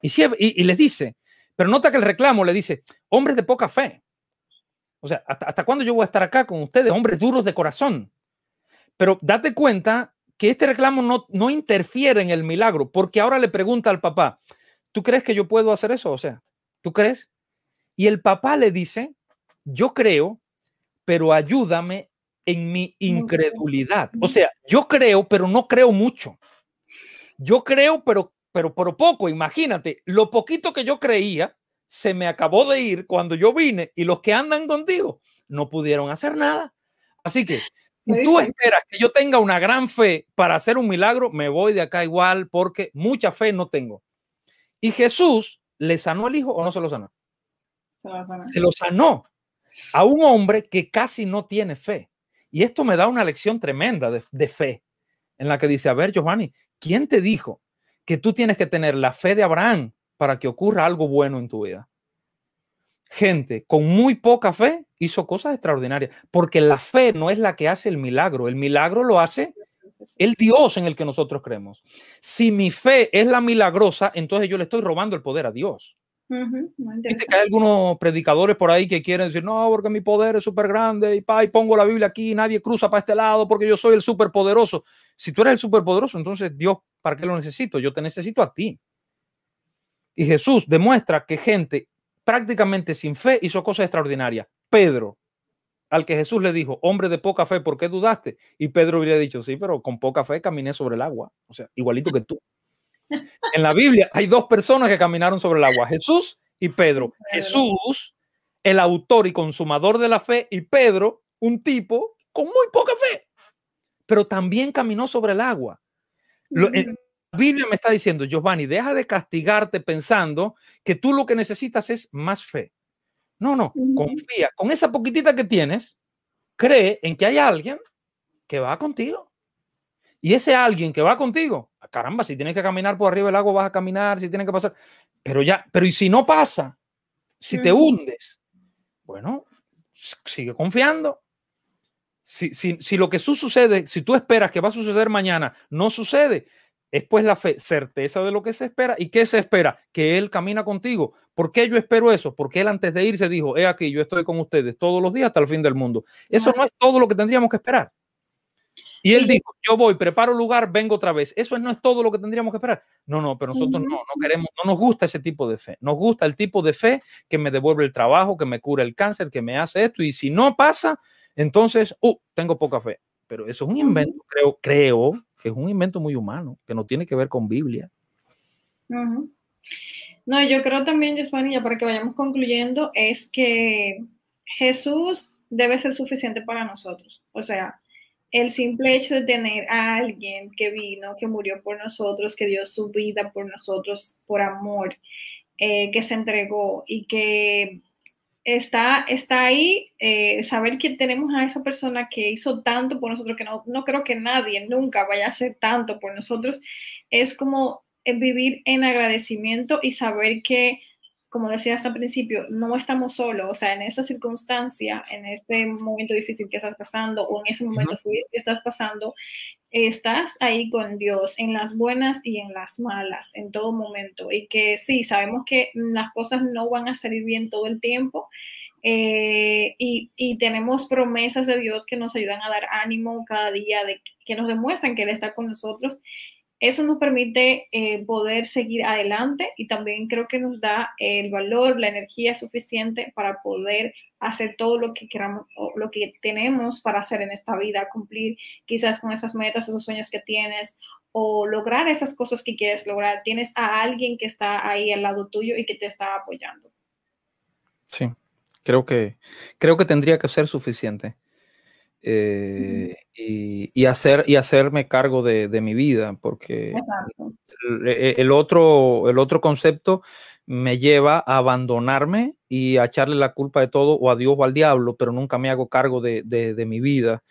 y, y, les dice, pero nota que el reclamo le dice, hombres de poca fe. O sea, ¿hasta, ¿hasta cuándo yo voy a estar acá con ustedes, hombres duros de corazón? Pero date cuenta que este reclamo no, no interfiere en el milagro, porque ahora le pregunta al papá, ¿tú crees que yo puedo hacer eso? O sea, ¿tú crees? Y el papá le dice, yo creo, pero ayúdame en mi incredulidad. O sea, yo creo, pero no creo mucho. Yo creo, pero, pero, pero poco. Imagínate, lo poquito que yo creía se me acabó de ir cuando yo vine y los que andan contigo no pudieron hacer nada. Así que si tú esperas que yo tenga una gran fe para hacer un milagro, me voy de acá igual porque mucha fe no tengo. Y Jesús le sanó el hijo o no se lo sanó. Se lo sanó a un hombre que casi no tiene fe. Y esto me da una lección tremenda de, fe, en la que dice, a ver, Giovanni, ¿quién te dijo que tú tienes que tener la fe de Abraham para que ocurra algo bueno en tu vida? Gente con muy poca fe hizo cosas extraordinarias, porque la fe no es la que hace el milagro, el milagro lo hace el Dios en el que nosotros creemos. Si mi fe es la milagrosa, entonces yo le estoy robando el poder a Dios. Viste que hay algunos predicadores por ahí que quieren decir, no, porque mi poder es súper grande y, pa, y pongo la Biblia aquí, nadie cruza para este lado porque yo soy el súper poderoso. Si tú eres el súper poderoso, entonces Dios, ¿para qué lo necesito? Yo te necesito a ti. Y Jesús demuestra que gente prácticamente sin fe hizo cosas extraordinarias. Pedro, al que Jesús le dijo, hombre de poca fe, ¿por qué dudaste? Y Pedro hubiera dicho, sí, pero con poca fe caminé sobre el agua. O sea, igualito que tú. En la Biblia hay dos personas que caminaron sobre el agua, Jesús y Pedro. Jesús, el autor y consumador de la fe, y Pedro, un tipo con muy poca fe, pero también caminó sobre el agua. la Biblia me está diciendo, Giovanni, deja de castigarte pensando que tú lo que necesitas es más fe. No, no, confía. Con esa poquitita que tienes, cree en que hay alguien que va contigo. Y ese alguien que va contigo, ah, caramba, si tienes que caminar por arriba del agua, vas a caminar, si tienes que pasar. Pero ya, pero ¿y si no pasa? Si te hundes, bueno, sigue confiando. Si, si, si lo que sucede, si tú esperas que va a suceder mañana, no sucede, es pues la fe, certeza de lo que se espera. ¿Y qué se espera? Que Él camina contigo. ¿Por qué yo espero eso? Porque Él antes de irse dijo, he aquí, yo estoy con ustedes todos los días hasta el fin del mundo. Eso no es todo lo que tendríamos que esperar. Y él dijo, yo voy, preparo lugar, vengo otra vez. Eso no es todo lo que tendríamos que esperar. No, no, pero nosotros no, no queremos, no nos gusta ese tipo de fe. Nos gusta el tipo de fe que me devuelve el trabajo, que me cura el cáncer, que me hace esto. Y si no pasa, entonces, uh, tengo poca fe. Pero eso es un invento, creo, creo que es un invento muy humano, que no tiene que ver con Biblia. No, yo creo también, ya para que vayamos concluyendo, es que Jesús debe ser suficiente para nosotros. O sea, el simple hecho de tener a alguien que vino, que murió por nosotros, que dio su vida por nosotros, por amor, eh, que se entregó y que está, está ahí, eh, saber que tenemos a esa persona que hizo tanto por nosotros, que no, no creo que nadie nunca vaya a hacer tanto por nosotros, es como vivir en agradecimiento y saber que, como decía hasta el principio, no estamos solos, o sea, en esa circunstancia, en este momento difícil que estás pasando o en ese momento feliz que estás pasando, estás ahí con Dios en las buenas y en las malas, en todo momento. Y que sí, sabemos que las cosas no van a salir bien todo el tiempo. Eh, y, y, tenemos promesas de Dios que nos ayudan a dar ánimo cada día, de, que nos demuestran que Él está con nosotros. Eso nos permite eh, poder seguir adelante y también creo que nos da el valor, la energía suficiente para poder hacer todo lo que queramos, lo que tenemos para hacer en esta vida, cumplir quizás con esas metas, esos sueños que tienes o lograr esas cosas que quieres lograr. Tienes a alguien que está ahí al lado tuyo y que te está apoyando. Sí, creo que, creo que tendría que ser suficiente. Eh, y, hacer, y hacerme cargo de, mi vida, porque el, el, otro, el otro concepto me lleva a abandonarme y a echarle la culpa de todo o a Dios o al diablo, pero nunca me hago cargo de, de, mi vida.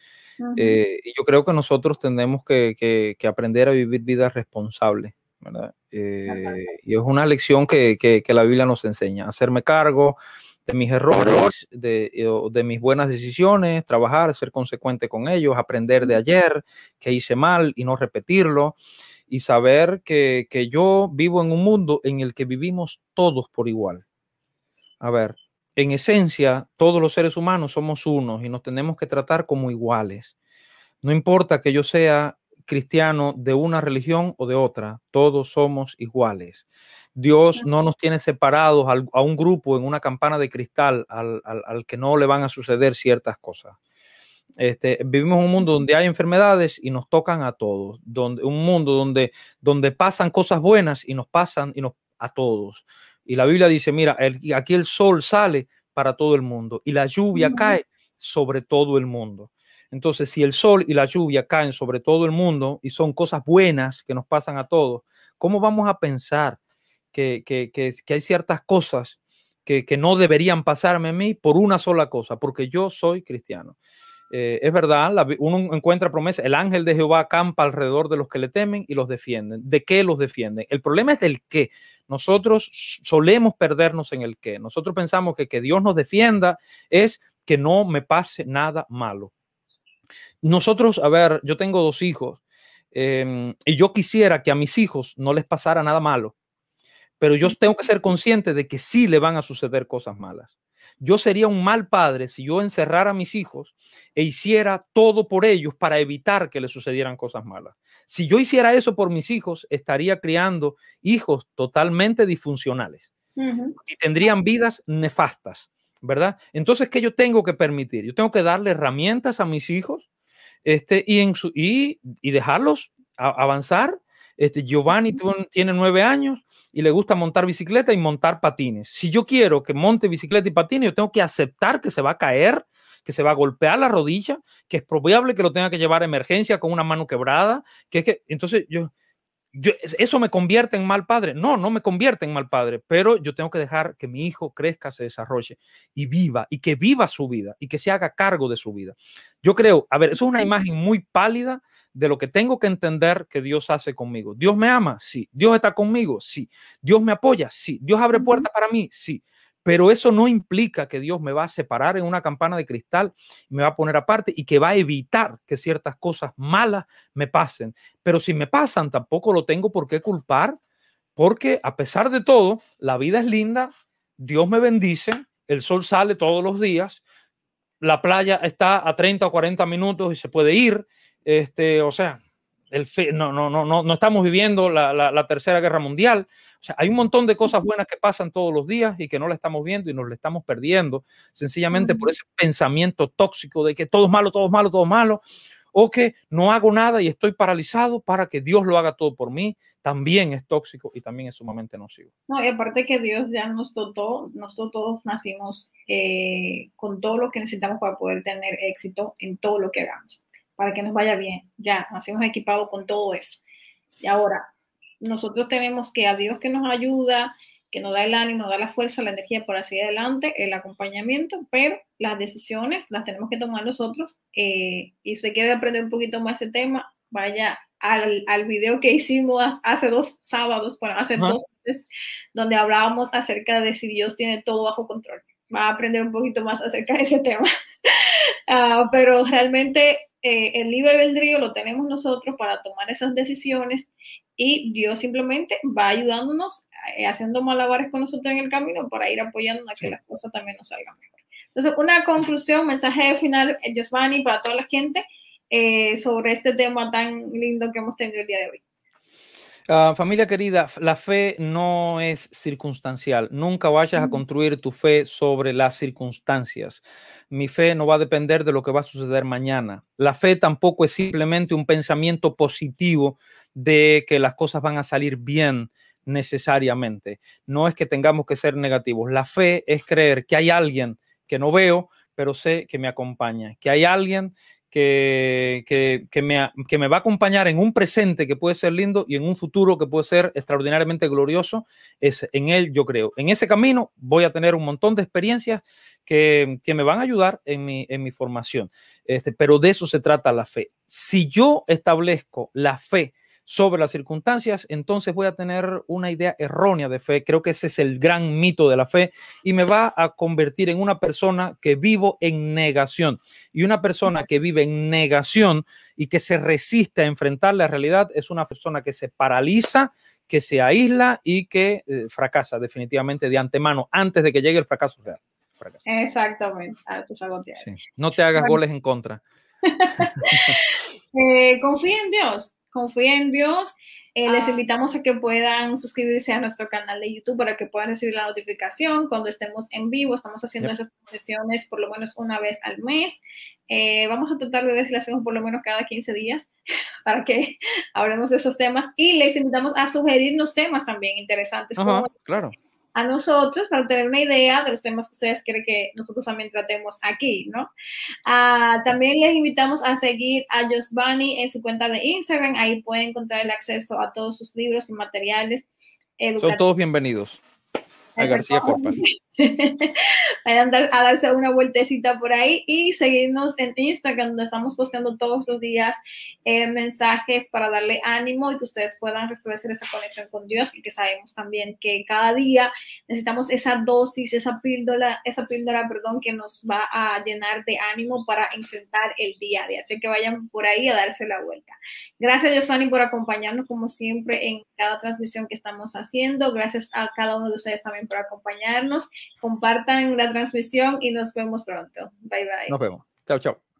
Eh, y yo creo que nosotros tenemos que, que, aprender a vivir vidas responsables. ¿verdad? Eh, y es una lección que, que, la Biblia nos enseña, hacerme cargo de mis errores, de, de, mis buenas decisiones, trabajar, ser consecuente con ellos, aprender de ayer, que hice mal y no repetirlo y saber que, yo vivo en un mundo en el que vivimos todos por igual. A ver, en esencia, todos los seres humanos somos unos y nos tenemos que tratar como iguales. No importa que yo sea cristiano de una religión o de otra, todos somos iguales. Dios no nos tiene separados a un grupo en una campana de cristal al, al que no le van a suceder ciertas cosas. Este, vivimos en un mundo donde hay enfermedades y nos tocan a todos, donde, un mundo donde, donde pasan cosas buenas y nos pasan y nos, a todos. Y la Biblia dice, mira, aquí el sol sale para todo el mundo y la lluvia cae sobre todo el mundo. Entonces, si el sol y la lluvia caen sobre todo el mundo y son cosas buenas que nos pasan a todos, ¿cómo vamos a pensar que, que, que, que hay ciertas cosas que, no deberían pasarme a mí por una sola cosa? Porque yo soy cristiano. Eh, es verdad, uno encuentra promesa, el ángel de Jehová acampa alrededor de los que le temen y los defienden. ¿De qué los defienden? El problema es del qué. Nosotros solemos perdernos en el qué. Nosotros pensamos que que Dios nos defienda es que no me pase nada malo. Nosotros, a ver, yo tengo dos hijos em, y yo quisiera que a mis hijos no les pasara nada malo, pero yo tengo que ser consciente de que sí le van a suceder cosas malas. Yo sería un mal padre si yo encerrara a mis hijos e hiciera todo por ellos para evitar que les sucedieran cosas malas. Si yo hiciera eso por mis hijos, estaría criando hijos totalmente disfuncionales y tendrían vidas nefastas, ¿verdad? Entonces, ¿qué yo tengo que permitir? Yo tengo que darle herramientas a mis hijos este, y, en su, y, dejarlos avanzar. Este, Giovanni tiene nueve años y le gusta montar bicicleta y montar patines. Si yo quiero que monte bicicleta y patines, yo tengo que aceptar que se va a caer, que se va a golpear la rodilla, que es probable que lo tenga que llevar a emergencia con una mano quebrada, que es que entonces yo, ¿Eso me convierte en mal padre? No, no me convierte en mal padre, pero yo tengo que dejar que mi hijo crezca, se desarrolle y viva, y que viva su vida, y que se haga cargo de su vida. Yo creo, a ver, eso es una imagen muy pálida de lo que tengo que entender que Dios hace conmigo. ¿Dios me ama? Sí. ¿Dios está conmigo? Sí. ¿Dios me apoya? Sí. ¿Dios abre puertas para mí? Sí. Pero eso no implica que Dios me va a separar en una campana de cristal, me va a poner aparte y que va a evitar que ciertas cosas malas me pasen. Pero si me pasan, tampoco lo tengo por qué culpar, porque a pesar de todo, la vida es linda, Dios me bendice, el sol sale todos los días, la playa está a 30 o 40 minutos y se puede ir, este, o sea, el no, no, no, no, no estamos viviendo la, la, tercera guerra mundial. O sea, hay un montón de cosas buenas que pasan todos los días y que no la estamos viendo y nos la estamos perdiendo, sencillamente por ese pensamiento tóxico de que todo es malo, todo es malo, todo es malo, o que no hago nada y estoy paralizado para que Dios lo haga todo por mí, también es tóxico y también es sumamente nocivo. No, y aparte que Dios ya nos dotó, nosotros todos nacimos eh, con todo lo que necesitamos para poder tener éxito en todo lo que hagamos para que nos vaya bien. Ya, nacimos equipados con todo eso. Y ahora, nosotros tenemos que a Dios que nos ayuda, que nos da el ánimo, nos da la fuerza, la energía por así adelante, el acompañamiento, pero las decisiones las tenemos que tomar nosotros. Eh, y si quiere aprender un poquito más ese tema, vaya al, al video que hicimos hace dos sábados, bueno, hace dos meses, donde hablábamos acerca de si Dios tiene todo bajo control. Va a aprender un poquito más acerca de ese tema. uh, pero realmente eh, el libre albedrío lo tenemos nosotros para tomar esas decisiones y Dios simplemente va ayudándonos, eh, haciendo malabares con nosotros en el camino para ir apoyándonos a que las cosas también nos salgan mejor. Entonces, una conclusión, mensaje final, Josvani, para toda la gente eh, sobre este tema tan lindo que hemos tenido el día de hoy. Uh, familia querida, la fe no es circunstancial. Nunca vayas a construir tu fe sobre las circunstancias. Mi fe no va a depender de lo que va a suceder mañana. La fe tampoco es simplemente un pensamiento positivo de que las cosas van a salir bien necesariamente. No es que tengamos que ser negativos. La fe es creer que hay alguien que no veo, pero sé que me acompaña, que hay alguien que, que, me, que, me, va a acompañar en un presente que puede ser lindo y en un futuro que puede ser extraordinariamente glorioso, es en él yo creo. En ese camino voy a tener un montón de experiencias que, que me van a ayudar en mi, en mi formación. Este, pero de eso se trata la fe. Si yo establezco la fe, sobre las circunstancias, entonces voy a tener una idea errónea de fe. Creo que ese es el gran mito de la fe y me va a convertir en una persona que vivo en negación. Y una persona que vive en negación y que se resiste a enfrentar la realidad es una persona que se paraliza, que se aísla y que eh, fracasa definitivamente de antemano antes de que llegue el fracaso real. Exactamente. Ah, no te hagas goles en contra. eh, confía en Dios confía en Dios. Eh, les ah. invitamos a que puedan suscribirse a nuestro canal de YouTube para que puedan recibir la notificación cuando estemos en vivo. Estamos haciendo esas sesiones por lo menos una vez al mes. Eh, vamos a tratar de decirlas por lo menos cada 15 días para que hablemos de esos temas y les invitamos a sugerirnos temas también interesantes. claro a nosotros para tener una idea de los temas que ustedes quieren que nosotros también tratemos aquí, ¿no? Uh, también les invitamos a seguir a Josvani en su cuenta de Instagram, ahí pueden encontrar el acceso a todos sus libros y materiales. Son todos bienvenidos a García Corpas. Vayan a darse una vueltecita por ahí y seguirnos en Instagram, donde estamos posteando todos los días eh, mensajes para darle ánimo y que ustedes puedan restablecer esa conexión con Dios, porque sabemos también que cada día necesitamos esa dosis, esa píldora, esa píldora, perdón, que nos va a llenar de ánimo para enfrentar el día a día. Así que vayan por ahí a darse la vuelta. Gracias, Josfani, por acompañarnos como siempre en cada transmisión que estamos haciendo. Gracias a cada uno de ustedes también por acompañarnos compartan la transmisión y nos vemos pronto. Bye bye. Nos vemos. Chao, chao.